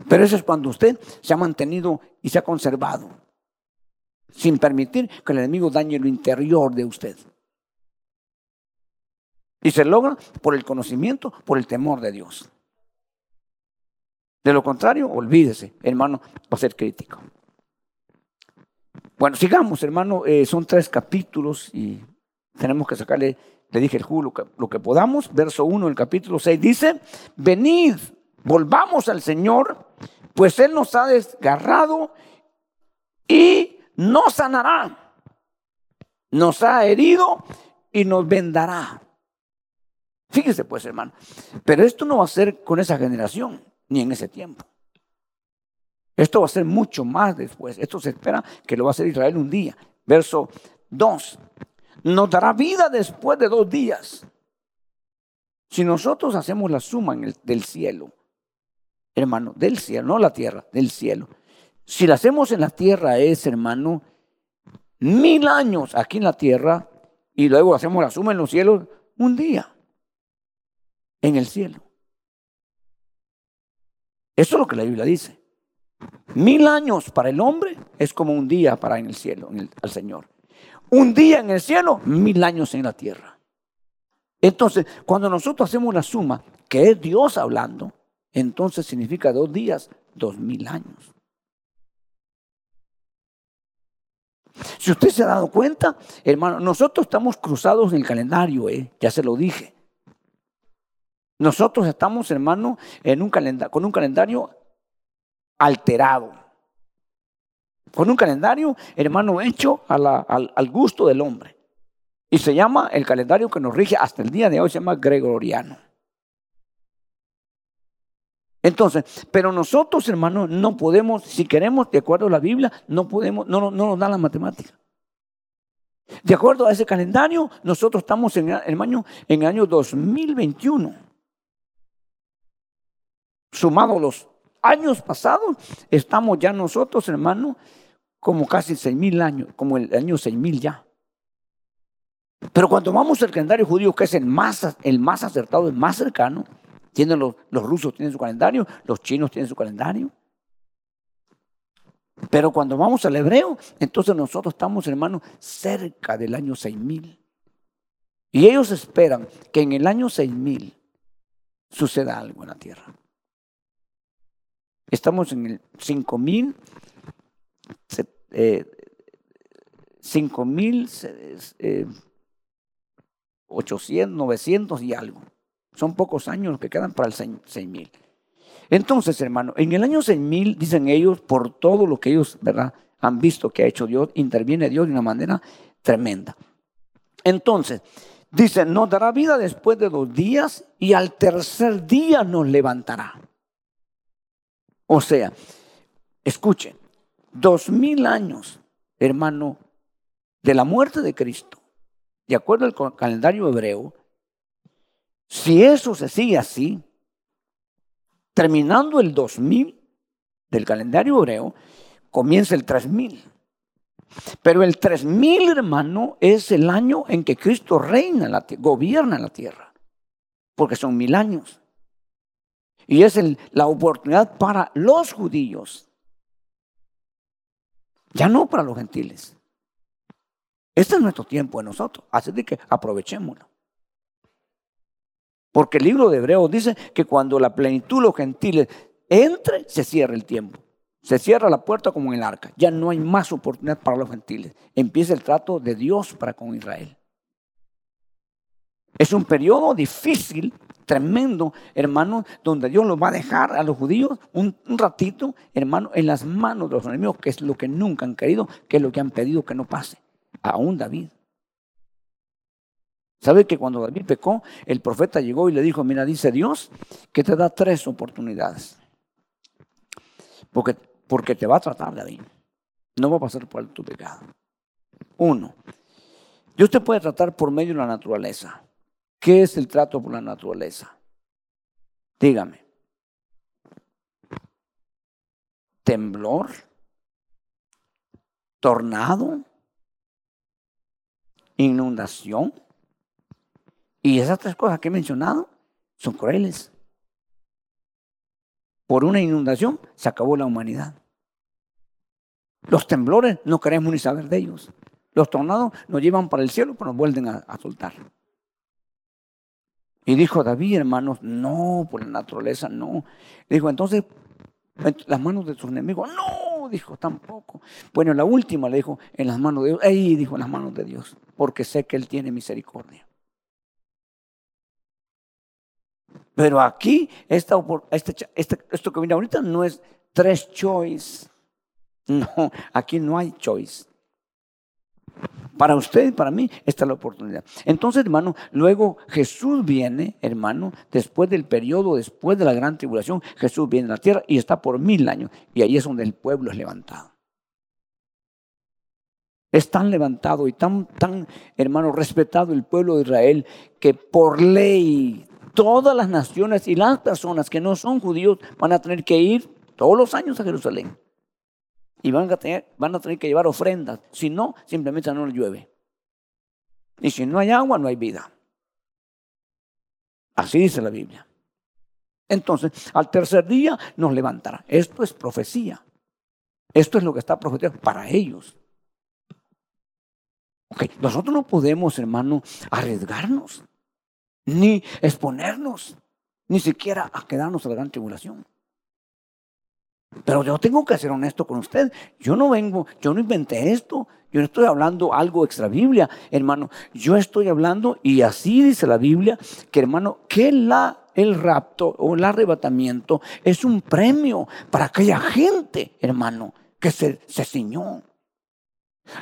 Pero eso es cuando usted se ha mantenido y se ha conservado, sin permitir que el enemigo dañe lo interior de usted. Y se logra por el conocimiento, por el temor de Dios. De lo contrario, olvídese, hermano, va a ser crítico. Bueno, sigamos, hermano. Eh, son tres capítulos y tenemos que sacarle, le dije el jugo, lo que, podamos. Verso 1 del capítulo 6 dice, venid, volvamos al Señor, pues Él nos ha desgarrado y nos sanará. Nos ha herido y nos vendará. Fíjese pues, hermano. Pero esto no va a ser con esa generación ni en ese tiempo. Esto va a ser mucho más después. Esto se espera que lo va a hacer Israel un día. Verso 2. Nos dará vida después de dos días. Si nosotros hacemos la suma del cielo, hermano, del cielo, no la tierra, del cielo. Si la hacemos en la tierra es, hermano, mil años aquí en la tierra y luego hacemos la suma en los cielos, un día en el cielo. Eso es lo que la Biblia dice. Mil años para el hombre es como un día para en el cielo, al Señor. Un día en el cielo, mil años en la tierra. Entonces, cuando nosotros hacemos la suma, que es Dios hablando, entonces significa dos días, dos mil años. Si usted se ha dado cuenta, hermano, nosotros estamos cruzados en el calendario, ¿eh? ya se lo dije. Nosotros estamos, hermano, en un con un calendario alterado. Con un calendario, hermano, hecho al, gusto del hombre. Y se llama, el calendario que nos rige hasta el día de hoy, se llama gregoriano. Entonces, pero nosotros, hermanos, no podemos, si queremos, de acuerdo a la Biblia, no podemos, no, no nos da la matemática. De acuerdo a ese calendario, nosotros estamos en, año, en el año 2021. Sumado los años pasados, estamos ya nosotros, hermano, como casi seis mil años, como el año seis mil ya. Pero cuando vamos al calendario judío, que es el más, el más acertado, el más cercano, tienen los, los rusos tienen su calendario, los chinos tienen su calendario. Pero cuando vamos al hebreo, entonces nosotros estamos, hermanos, cerca del año 6000. Y ellos esperan que en el año 6000 suceda algo en la tierra. Estamos en el 5000, eh, 5800, eh, 900 y algo. Son pocos años que quedan para el 6000. Entonces, hermano, en el año 6000, dicen ellos, por todo lo que ellos, ¿verdad? Han visto que ha hecho Dios, interviene Dios de una manera tremenda. Entonces, dice, nos dará vida después de dos días y al tercer día nos levantará. O sea, escuchen, dos mil años, hermano, de la muerte de Cristo, de acuerdo al calendario hebreo, si eso se sigue así, terminando el 2000 del calendario hebreo, comienza el 3000. Pero el 3000, hermano, es el año en que Cristo reina, la, gobierna la tierra, porque son mil años. Y es la oportunidad para los judíos, ya no para los gentiles. Este es nuestro tiempo de nosotros, así de que aprovechémoslo. Porque el libro de Hebreos dice que cuando la plenitud de los gentiles entre, se cierra el tiempo. Se cierra la puerta como en el arca. Ya no hay más oportunidad para los gentiles. Empieza el trato de Dios para con Israel. Es un periodo difícil, tremendo, hermano, donde Dios los va a dejar a los judíos un, ratito, hermano, en las manos de los enemigos, que es lo que nunca han querido, que es lo que han pedido que no pase. Aún David. ¿Sabe que cuando David pecó, el profeta llegó y le dijo, mira, dice Dios que te da tres oportunidades. Porque, porque te va a tratar, David. No va a pasar por tu pecado. Uno, Dios te puede tratar por medio de la naturaleza. ¿Qué es el trato por la naturaleza? Dígame. Temblor, tornado, inundación, y esas tres cosas que he mencionado son crueles. Por una inundación se acabó la humanidad. Los temblores no queremos ni saber de ellos. Los tornados nos llevan para el cielo, pero nos vuelven a, soltar. Y dijo David, hermanos, no, por la naturaleza no. dijo, entonces, las manos de sus enemigos, no, dijo, tampoco. Bueno, la última le dijo, en las manos de Dios, ¡ay! dijo, en las manos de Dios, porque sé que Él tiene misericordia. Pero aquí, esta, este, este, esto que viene ahorita no es tres choice. No, aquí no hay choice. Para usted y para mí, esta es la oportunidad. Entonces, hermano, luego Jesús viene, hermano, después del periodo, después de la gran tribulación, Jesús viene a la tierra y está por mil años. Y ahí es donde el pueblo es levantado. Es tan levantado y tan, tan, hermano, respetado el pueblo de Israel que por ley todas las naciones y las personas que no son judíos van a tener que ir todos los años a Jerusalén. Y van a tener, van a tener que llevar ofrendas. Si no, simplemente no llueve. Y si no hay agua, no hay vida. Así dice la Biblia. Entonces, al tercer día nos levantará. Esto es profecía. Esto es lo que está profetizado para ellos. Ok, nosotros no podemos, hermano, arriesgarnos, ni exponernos, ni siquiera a quedarnos a la gran tribulación. Pero yo tengo que ser honesto con usted. Yo no vengo, yo no inventé esto. Yo no estoy hablando algo extra Biblia, hermano. Yo estoy hablando, y así dice la Biblia, que hermano, que la, el rapto o el arrebatamiento es un premio para aquella gente, hermano, que se, se ciñó.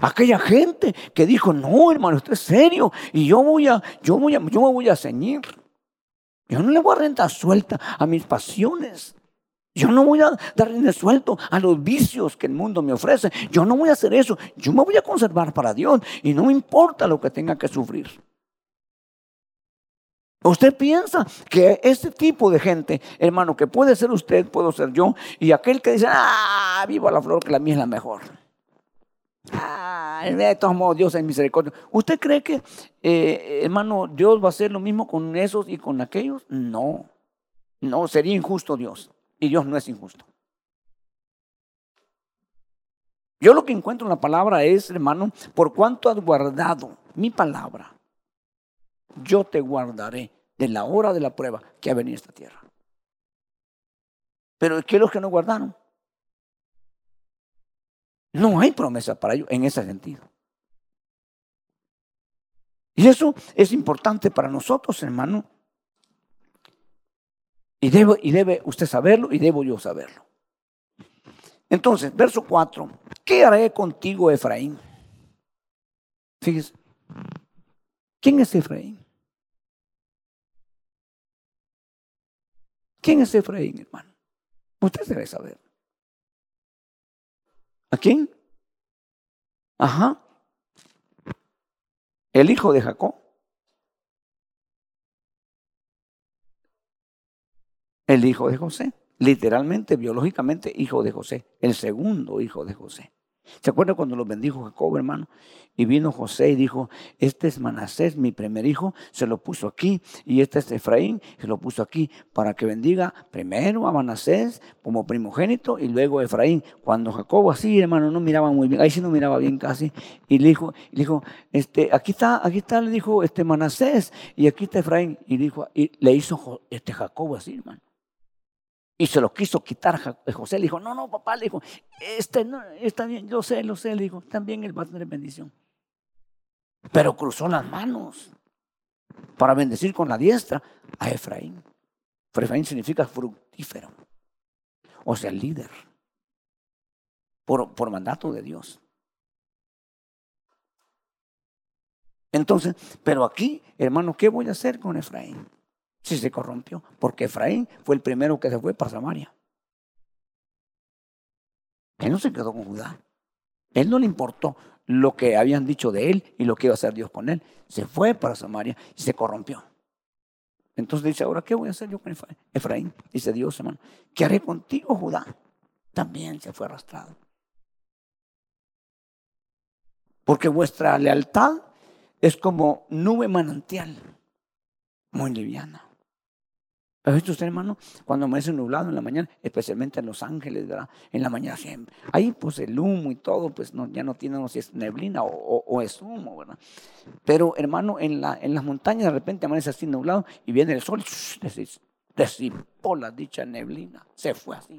Aquella gente que dijo, no, hermano, esto es serio, y yo voy a, yo voy a, yo me voy a ceñir. Yo no le voy a rentar suelta a mis pasiones. Yo no voy a darle suelto a los vicios que el mundo me ofrece. Yo no voy a hacer eso. Yo me voy a conservar para Dios y no me importa lo que tenga que sufrir. Usted piensa que este tipo de gente, hermano, que puede ser usted, puedo ser yo, y aquel que dice, ah, viva la flor, que la mía es la mejor. Ah, de todos modos, Dios es misericordia. ¿Usted cree que, eh, hermano, Dios va a hacer lo mismo con esos y con aquellos? No, no, sería injusto Dios. Y Dios no es injusto. Yo lo que encuentro en la palabra es, hermano, por cuanto has guardado mi palabra, yo te guardaré de la hora de la prueba que ha venido a esta tierra. Pero ¿qué es los que no guardaron? No hay promesa para ellos en ese sentido. Y eso es importante para nosotros, hermano, y, y debe usted saberlo y debo yo saberlo. Entonces, verso 4. ¿Qué haré contigo, Efraín? Fíjese. ¿Quién es Efraín? ¿Quién es Efraín, hermano? Usted debe saber. ¿A quién? Ajá. El hijo de Jacob. El hijo de José, literalmente, biológicamente, hijo de José, el segundo hijo de José. ¿Se acuerda cuando lo bendijo Jacob, hermano? Y vino José y dijo, este es Manasés, mi primer hijo, se lo puso aquí, y este es Efraín, se lo puso aquí, para que bendiga primero a Manasés como primogénito y luego a Efraín. Cuando Jacob así, hermano, no miraba muy bien, ahí sí no miraba bien casi, y le dijo, le dijo este, aquí está, aquí está, le dijo, este Manasés, y aquí está Efraín, y, dijo, y le hizo este Jacob así, hermano. Y se lo quiso quitar José. Le dijo, no, no, papá, le dijo, este no, está bien, yo sé, lo sé, le dijo, también él va a tener bendición. Pero cruzó las manos para bendecir con la diestra a Efraín. Efraín significa fructífero, o sea, líder, por, por mandato de Dios. Entonces, pero aquí, hermano, ¿qué voy a hacer con Efraín? Si se corrompió, porque Efraín fue el primero que se fue para Samaria. Él no se quedó con Judá. Él no le importó lo que habían dicho de él y lo que iba a hacer Dios con él. Se fue para Samaria y se corrompió. Entonces dice, ahora, ¿qué voy a hacer yo con Efraín? Dice Dios, hermano, ¿qué haré contigo, Judá? También se fue arrastrado. Porque vuestra lealtad es como nube manantial, muy liviana. ¿Ha visto usted, hermano? Cuando amanece nublado en la mañana, especialmente en Los Ángeles, ¿verdad? En la mañana siempre. Ahí, pues el humo y todo, pues ya no tiene, si es neblina o, es humo, ¿verdad? Pero, hermano, en, la, en las montañas de repente amanece así nublado y viene el sol, desipó la dicha neblina. Se fue así.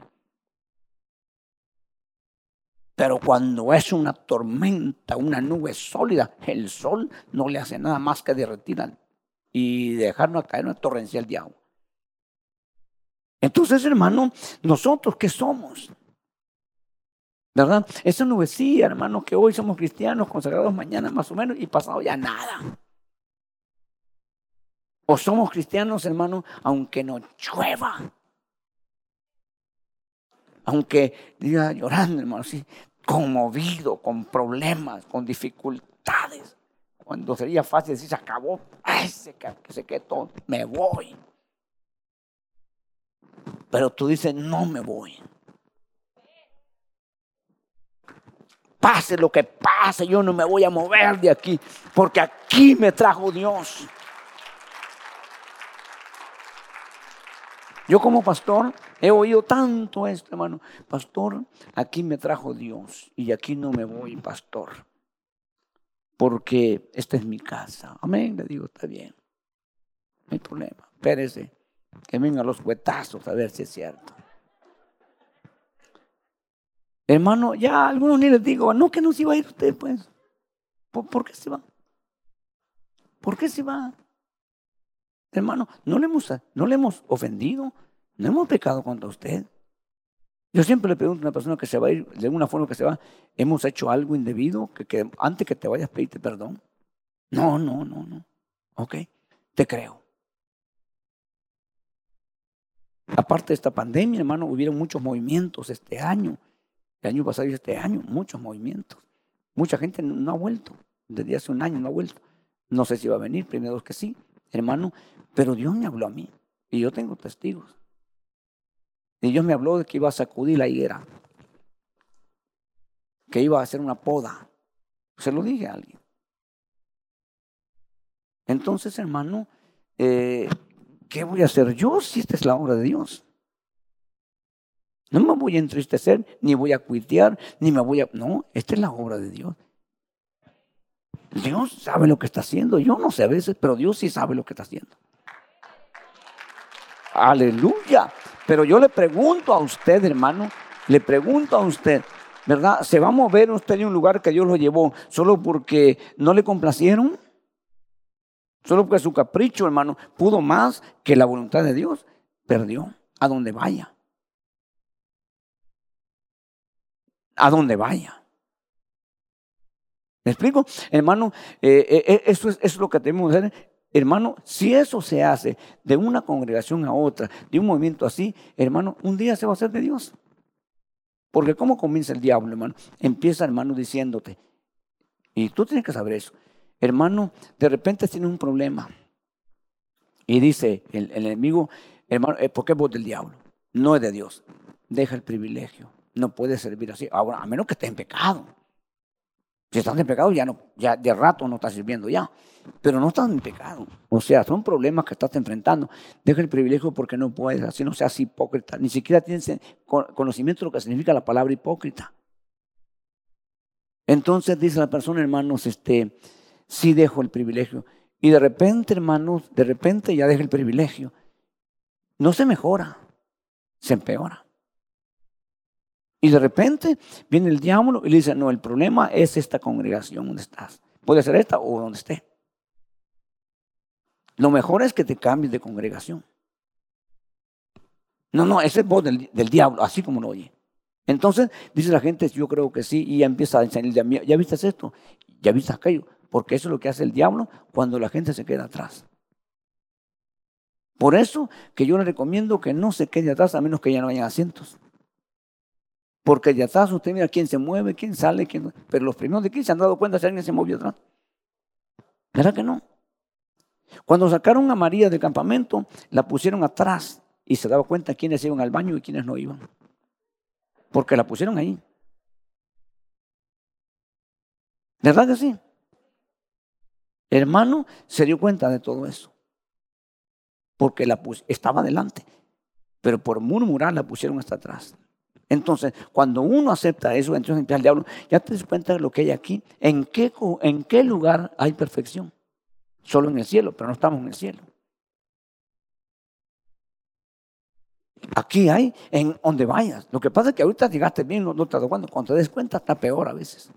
Pero cuando es una tormenta, una nube sólida, el sol no le hace nada más que derretir y dejarnos caer una torrencial de agua. Entonces, hermano, nosotros qué somos? ¿Verdad? Esa nubecilla, hermano, que hoy somos cristianos, consagrados mañana más o menos, y pasado ya nada. O somos cristianos, hermano, aunque no llueva. Aunque diga llorando, hermano, sí, conmovido, con problemas, con dificultades. Cuando sería fácil decir, se acabó, ay, se, se quedó, me voy. Pero tú dices, no me voy. Pase lo que pase, yo no me voy a mover de aquí, porque aquí me trajo Dios. Yo como pastor he oído tanto esto, hermano. Pastor, aquí me trajo Dios y aquí no me voy, pastor. porque esta es mi casa. Amén, le digo, está bien. No hay problema. Espérese, que vengan los huetazos a ver si es cierto. Hermano, ya algunos ni les digo, no, que no se iba a ir usted, pues. ¿Por, qué se va? ¿Por qué se va? Hermano, no le hemos, no le hemos ofendido, no hemos pecado contra usted. Yo siempre le pregunto a una persona que se va a ir, de alguna forma que se va, ¿hemos hecho algo indebido? Que, antes que te vayas pedirte perdón. No, no, no, no. Ok, te creo. Aparte de esta pandemia, hermano, hubieron muchos movimientos este año. El año pasado y este año, muchos movimientos. Mucha gente no ha vuelto. Desde hace un año no ha vuelto. No sé si va a venir, primero que sí, hermano. Pero Dios me habló a mí. Y yo tengo testigos. Y Dios me habló de que iba a sacudir la higuera. Que iba a hacer una poda. Se lo dije a alguien. Entonces, hermano, eh, ¿qué voy a hacer yo si esta es la obra de Dios? No me voy a entristecer, ni voy a cuitear, ni me voy a... No, esta es la obra de Dios. Dios sabe lo que está haciendo. Yo no sé a veces, pero Dios sí sabe lo que está haciendo. Aleluya. Pero yo le pregunto a usted, hermano, le pregunto a usted, ¿verdad? ¿Se va a mover usted en un lugar que Dios lo llevó solo porque no le complacieron? Solo porque su capricho, hermano, pudo más que la voluntad de Dios. Perdió a donde vaya. A donde vaya. ¿Me explico? Hermano, eh, eh, eh, eso, es, eso es lo que tenemos que hacer Hermano, si eso se hace de una congregación a otra, de un movimiento así, hermano, un día se va a hacer de Dios. Porque ¿cómo comienza el diablo, hermano? Empieza, hermano, diciéndote, y tú tienes que saber eso, hermano, de repente tiene un problema. Y dice el, enemigo, hermano, eh, ¿por qué vos del diablo? No es de Dios. Deja el privilegio. No puede servir así. Ahora, a menos que esté en pecado. Si estás en pecado, ya no, ya de rato no estás sirviendo ya. Pero no estás en pecado. O sea, son problemas que estás enfrentando. Deja el privilegio porque no puedes, así no seas hipócrita. Ni siquiera tienes conocimiento de lo que significa la palabra hipócrita. Entonces dice la persona, hermanos, este, sí dejo el privilegio. Y de repente, hermanos, de repente ya deja el privilegio. No se mejora, se empeora. Y de repente viene el diablo y le dice, no, el problema es esta congregación donde estás. Puede ser esta o donde esté. Lo mejor es que te cambies de congregación. No, no, ese es voz del, diablo, así como lo oye. Entonces, dice la gente, yo creo que sí, y ya empieza a enseñar, ¿ya viste esto? ¿Ya viste aquello? Porque eso es lo que hace el diablo cuando la gente se queda atrás. Por eso que yo le recomiendo que no se quede atrás a menos que ya no haya asientos. Porque de atrás usted mira quién se mueve, quién sale, quién... pero los primeros de aquí se han dado cuenta si alguien se movió atrás. ¿Verdad que no? Cuando sacaron a María del campamento, la pusieron atrás y se daba cuenta quiénes iban al baño y quiénes no iban. Porque la pusieron ahí. ¿Verdad que sí? Hermano se dio cuenta de todo eso. Porque la estaba adelante. Pero por murmurar la pusieron hasta atrás. Entonces, cuando uno acepta eso, entonces empieza el diablo, ya te das cuenta de lo que hay aquí. ¿En qué, ¿En qué lugar hay perfección? Solo en el cielo, pero no estamos en el cielo. Aquí hay en donde vayas. Lo que pasa es que ahorita llegaste bien, no, te das cuenta. Cuando te des cuenta, está peor a veces.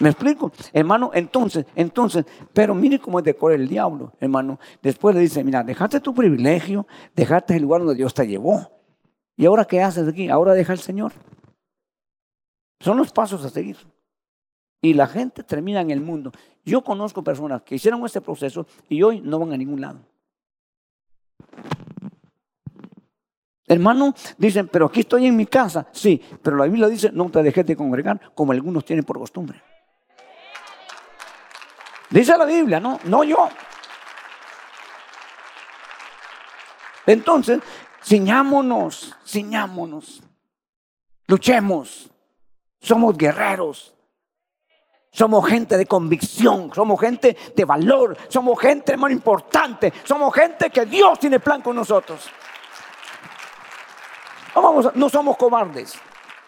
¿Me explico? Hermano, entonces, entonces, pero mire cómo es de el diablo, hermano. Después le dice, mira, dejaste tu privilegio, dejaste el lugar donde Dios te llevó. ¿Y ahora qué haces aquí? Ahora deja el Señor. Son los pasos a seguir. Y la gente termina en el mundo. Yo conozco personas que hicieron este proceso y hoy no van a ningún lado. Hermano, dicen, pero aquí estoy en mi casa. Sí, pero la Biblia dice, no te dejes de congregar como algunos tienen por costumbre. Dice la Biblia, no, no yo. Entonces, ciñámonos, ciñámonos, luchemos, somos guerreros, somos gente de convicción, somos gente de valor, somos gente, hermano, importante, somos gente que Dios tiene plan con nosotros. No, vamos no somos cobardes,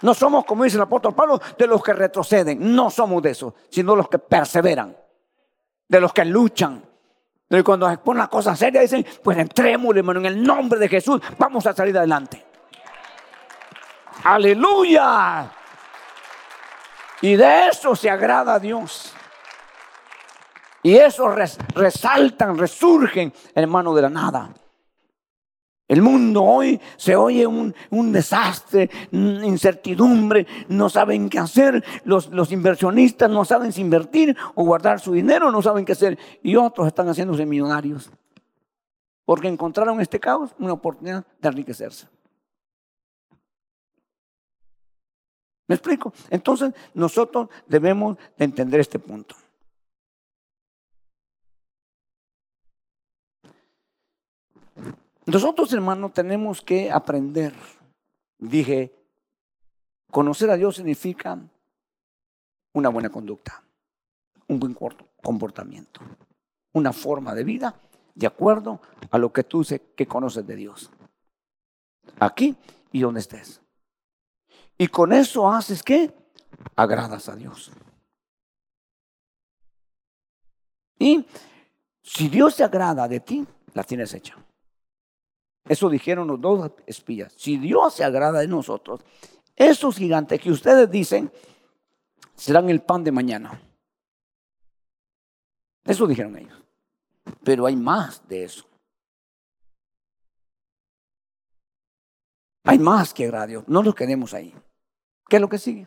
No somos, como dice el apóstol Pablo, de los que retroceden. No somos de esos, sino los que perseveran. De los que luchan. De cuando se ponen las cosas serias dicen, pues entremos, hermano, en el nombre de Jesús, vamos a salir adelante. Aleluya. Y de eso se agrada a Dios. Y eso resaltan, resurgen, hermano, de la nada. El mundo hoy se oye un, desastre, incertidumbre, no saben qué hacer, los, los, inversionistas no saben si invertir o guardar su dinero, no saben qué hacer, y otros están haciéndose millonarios, porque encontraron este caos una oportunidad de enriquecerse. ¿Me explico? Entonces nosotros debemos de entender este punto. Nosotros, hermanos, tenemos que aprender. Dije, conocer a Dios significa una buena conducta, un buen comportamiento, una forma de vida de acuerdo a lo que tú que conoces de Dios. Aquí y donde estés. Y con eso haces que agradas a Dios. Y si Dios se agrada de ti, la tienes hecha. Eso dijeron los dos espías. Si Dios se agrada de nosotros, esos gigantes que ustedes dicen serán el pan de mañana. Eso dijeron ellos. Pero hay más de eso. Hay más que agrada a Dios. No nos quedemos ahí. ¿Qué es lo que sigue?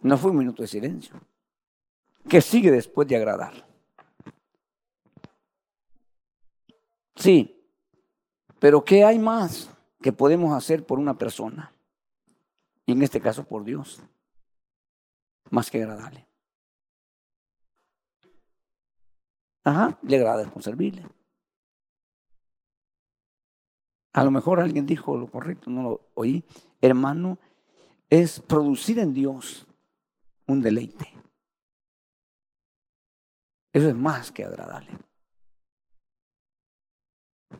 No fue un minuto de silencio. ¿Qué sigue después de agradar? Sí, pero ¿qué hay más que podemos hacer por una persona? Y en este caso por Dios. Más que agradarle. Ajá, le agrada con servirle. A lo mejor alguien dijo lo correcto, no lo oí. Hermano, es producir en Dios un deleite. Eso es más que agradable.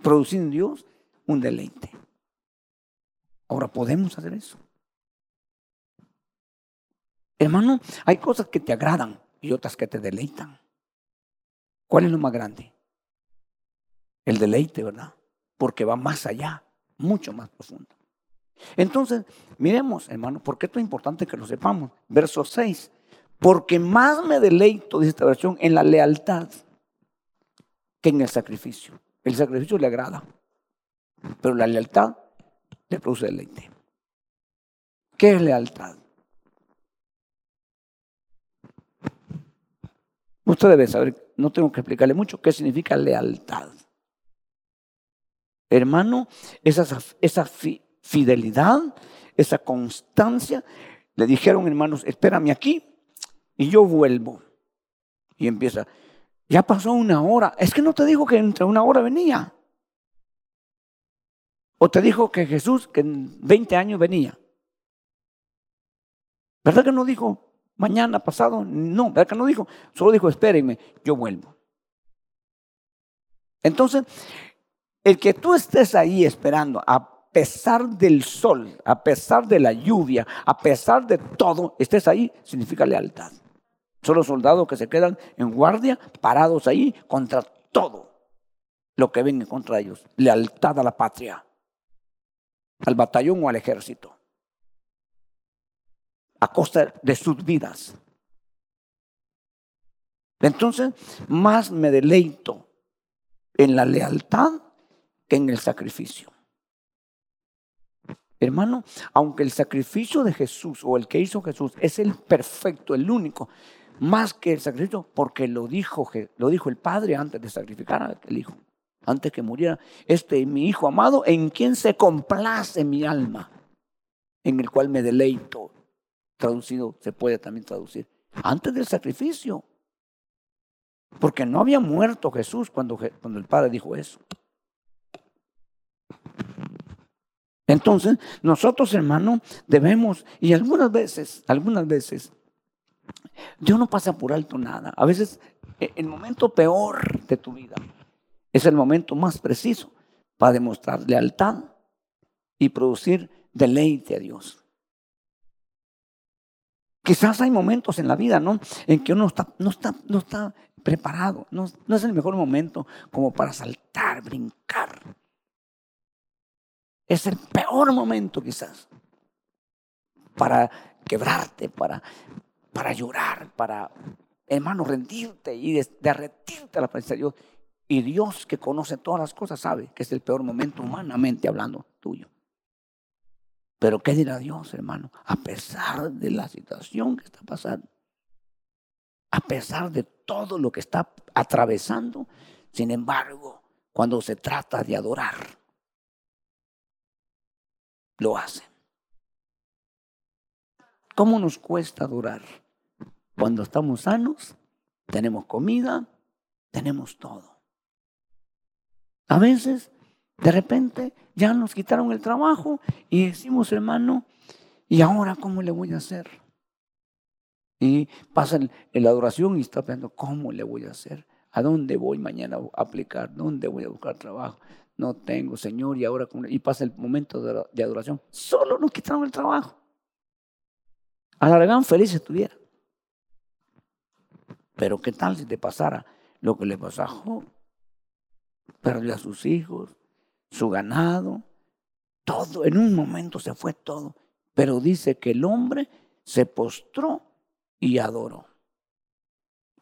Producir en Dios un deleite. Ahora, ¿podemos hacer eso? Hermano, hay cosas que te agradan y otras que te deleitan. ¿Cuál es lo más grande? El deleite, ¿verdad? Porque va más allá, mucho más profundo. Entonces, miremos, hermano, porque esto es importante que lo sepamos. Verso 6. Porque más me deleito, dice esta versión, en la lealtad que en el sacrificio. El sacrificio le agrada, pero la lealtad le produce deleite. ¿Qué es lealtad? Usted debe saber, no tengo que explicarle mucho, qué significa lealtad. Hermano, esa, esa fidelidad, esa constancia, le dijeron hermanos, espérame aquí, y yo vuelvo. Y empieza, ya pasó una hora. Es que no te dijo que entre una hora venía. O te dijo que Jesús, que en 20 años venía. ¿Verdad que no dijo mañana, pasado? No, ¿verdad que no dijo? Solo dijo, espérenme, yo vuelvo. Entonces, el que tú estés ahí esperando, a pesar del sol, a pesar de la lluvia, a pesar de todo, estés ahí, significa lealtad. Son los soldados que se quedan en guardia, parados ahí contra todo lo que venga contra ellos. Lealtad a la patria, al batallón o al ejército, a costa de sus vidas. Entonces, más me deleito en la lealtad que en el sacrificio. Hermano, aunque el sacrificio de Jesús o el que hizo Jesús es el perfecto, el único, más que el sacrificio, porque lo dijo, lo dijo el Padre antes de sacrificar al Hijo, antes que muriera. Este mi Hijo amado, en quien se complace mi alma, en el cual me deleito. Traducido, se puede también traducir. Antes del sacrificio. Porque no había muerto Jesús cuando, cuando el Padre dijo eso. Entonces, nosotros, hermanos, debemos, y algunas veces, algunas veces, Dios no pasa por alto nada. A veces, e, el momento peor de tu vida, es el momento más preciso para demostrar lealtad y producir deleite a Dios. Quizás hay momentos en la vida, ¿no? En que uno está, no, está, no está preparado, no, no es el mejor momento como para saltar, brincar. Es el peor momento quizás para quebrarte, para, para llorar, para, hermano, rendirte y derretirte a la presencia de Dios. Y Dios que conoce todas las cosas sabe que es el peor momento humanamente hablando tuyo. Pero ¿qué dirá Dios, hermano? A pesar de la situación que está pasando, a pesar de todo lo que está atravesando, sin embargo, cuando se trata de adorar, lo hacen. ¿Cómo nos cuesta adorar? Cuando estamos sanos, tenemos comida, tenemos todo. A veces, de repente, ya nos quitaron el trabajo y decimos, hermano, ¿y ahora cómo le voy a hacer? Y pasa la adoración y está pensando, ¿cómo le voy a hacer? ¿A dónde voy mañana a aplicar? ¿Dónde voy a buscar trabajo? No tengo, Señor, y ahora, y pasa el momento de adoración. Solo nos quitaron el trabajo. Alargán feliz estuviera. Pero ¿qué tal si te pasara lo que le pasó a Job? Perdió a sus hijos, su ganado, todo. En un momento se fue todo. Pero dice que el hombre se postró y adoró.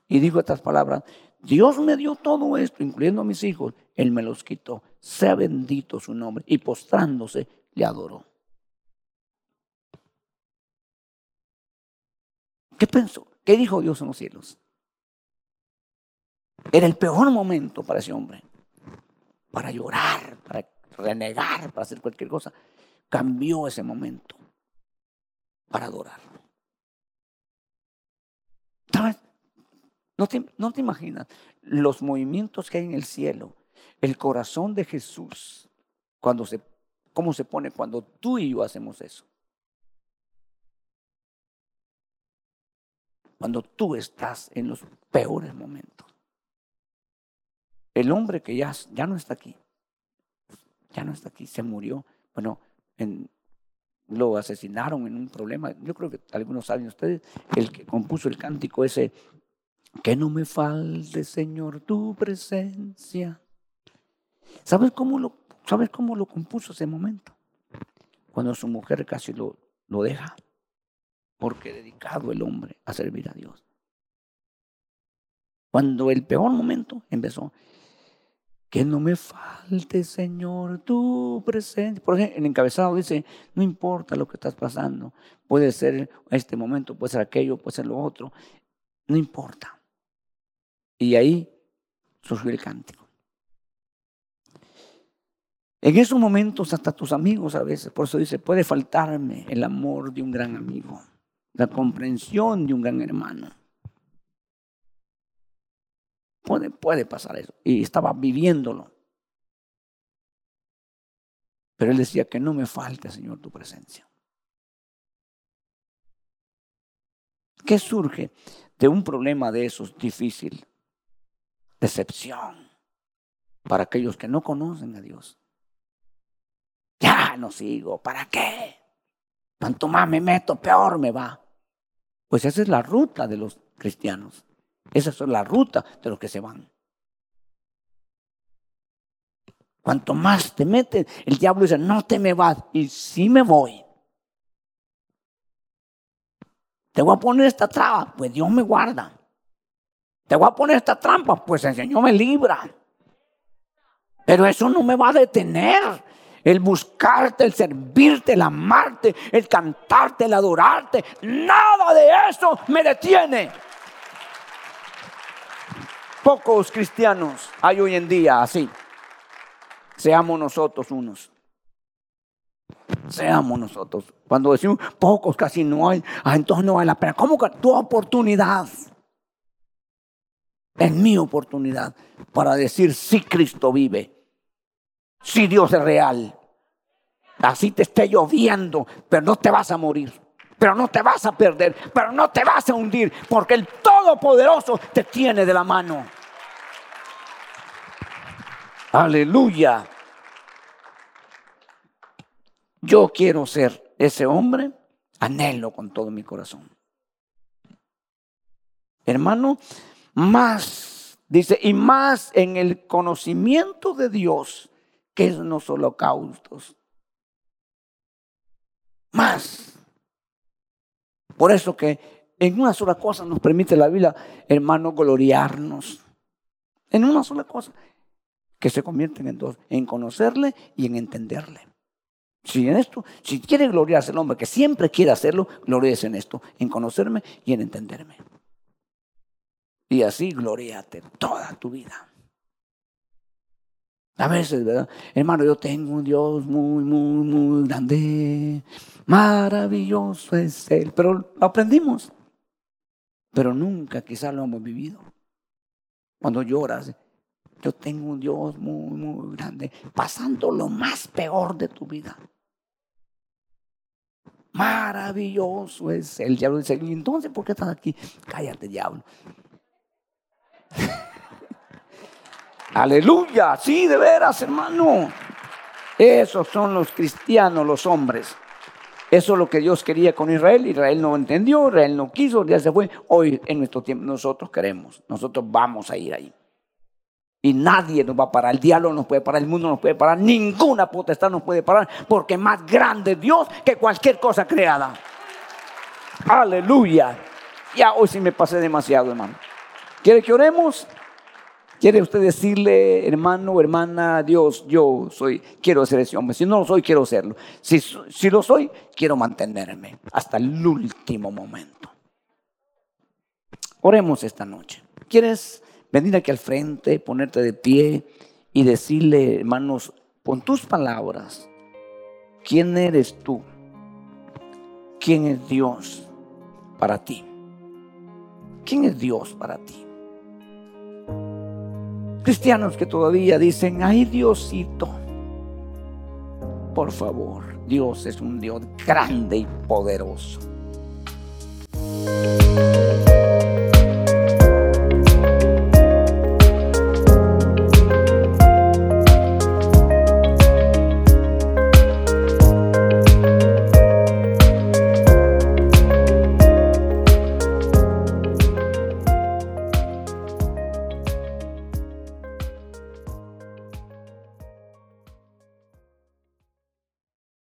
Y dijo estas palabras, Dios me dio todo esto, incluyendo a mis hijos, Él me los quitó. Sea bendito su nombre. Y postrándose, le adoró. ¿Qué pensó? ¿Qué dijo Dios en los cielos? Era el peor momento para ese hombre. Para llorar, para renegar, para hacer cualquier cosa. Cambió ese momento para adorar. No te, no te imaginas los movimientos que hay en el cielo, el corazón de Jesús, cuando se, cómo se pone cuando tú y yo hacemos eso. cuando tú estás en los peores momentos. El hombre que ya, ya no está aquí, ya no está aquí, se murió. Bueno, lo asesinaron en un problema. Yo creo que algunos saben ustedes, el que compuso el cántico ese, que no me falte, Señor, tu presencia. ¿Sabes cómo lo, ¿sabes cómo lo compuso ese momento? Cuando su mujer casi lo, lo deja porque dedicado el hombre a servir a Dios. Cuando el peor momento empezó, que no me falte, Señor, tu presencia. Por ejemplo, el encabezado dice, no importa lo que estás pasando, puede ser este momento, puede ser aquello, puede ser lo otro, no importa. Y ahí surgió el cántico. En esos momentos hasta tus amigos a veces, por eso dice, puede faltarme el amor de un gran amigo la comprensión de un gran hermano. Puede, pasar eso. Y estaba viviéndolo. Pero él decía que no me falte, Señor, tu presencia. ¿Qué surge de un problema de esos difícil? Decepción para aquellos que no conocen a Dios. Ya no sigo, ¿para qué? Cuanto más me meto, peor me va. Pues esa es la ruta de los cristianos. Esa es la ruta de los que se van. Cuanto más te metes, el diablo dice, no te me vas. Y si me voy. Te voy a poner esta traba, pues Dios me guarda. Te voy a poner esta trampa, pues el Señor me libra. Pero eso no me va a detener el buscarte, el servirte, el amarte, el cantarte, el adorarte. Nada de eso me detiene. Pocos cristianos hay hoy en día así. Seamos nosotros unos. Seamos nosotros. Cuando decimos pocos, casi no hay, ah, entonces no vale la pena. ¿Cómo que tu oportunidad? Es mi oportunidad para decir si Cristo vive si Dios es real. Así te esté lloviendo, pero no te vas a morir. Pero no te vas a perder, pero no te vas a hundir, porque el Todopoderoso te tiene de la mano. Aleluya. Yo quiero ser ese hombre, anhelo con todo mi corazón. Hermano, más, dice, y más en el conocimiento de Dios, que es los holocaustos. Más. Por eso que en una sola cosa nos permite la Biblia, hermano, gloriarnos. En una sola cosa. Que se convierten en dos, en conocerle y en entenderle. Si en esto, si quiere gloriarse el hombre, que siempre quiere hacerlo, gloriarse en esto, en conocerme y en entenderme. Y así gloriate toda tu vida. A veces, ¿verdad? Hermano, yo tengo un Dios muy, muy, muy grande. Maravilloso es Él. Pero lo aprendimos. Pero nunca quizás lo hemos vivido. Cuando lloras, yo tengo un Dios muy, muy grande. Pasando lo más peor de tu vida. Maravilloso es. El diablo dice, ¿y entonces por qué estás aquí? Cállate, diablo. Aleluya, sí, de veras, hermano. Esos son los cristianos, los hombres. Eso es lo que Dios quería con Israel. Israel no entendió, Israel no quiso, ya se fue. Hoy, en nuestro tiempo, nosotros queremos, nosotros vamos a ir ahí. Y nadie nos va a parar, el diablo nos puede parar, el mundo nos puede parar, ninguna potestad nos puede parar, porque más grande Dios que cualquier cosa creada. Aleluya. Ya hoy sí me pasé demasiado, hermano. ¿Quiere que oremos? ¿Quiere usted decirle, hermano, hermana, Dios, yo soy, quiero ser ese hombre? Si no lo soy, quiero serlo. Si, si lo soy, quiero mantenerme hasta el último momento. Oremos esta noche. ¿Quieres venir aquí al frente, ponerte de pie y decirle, hermanos, con tus palabras, ¿quién eres tú? ¿Quién es Dios para ti? ¿Quién es Dios para ti? Cristianos que todavía dicen, ay Diosito, por favor, Dios es un Dios grande y poderoso.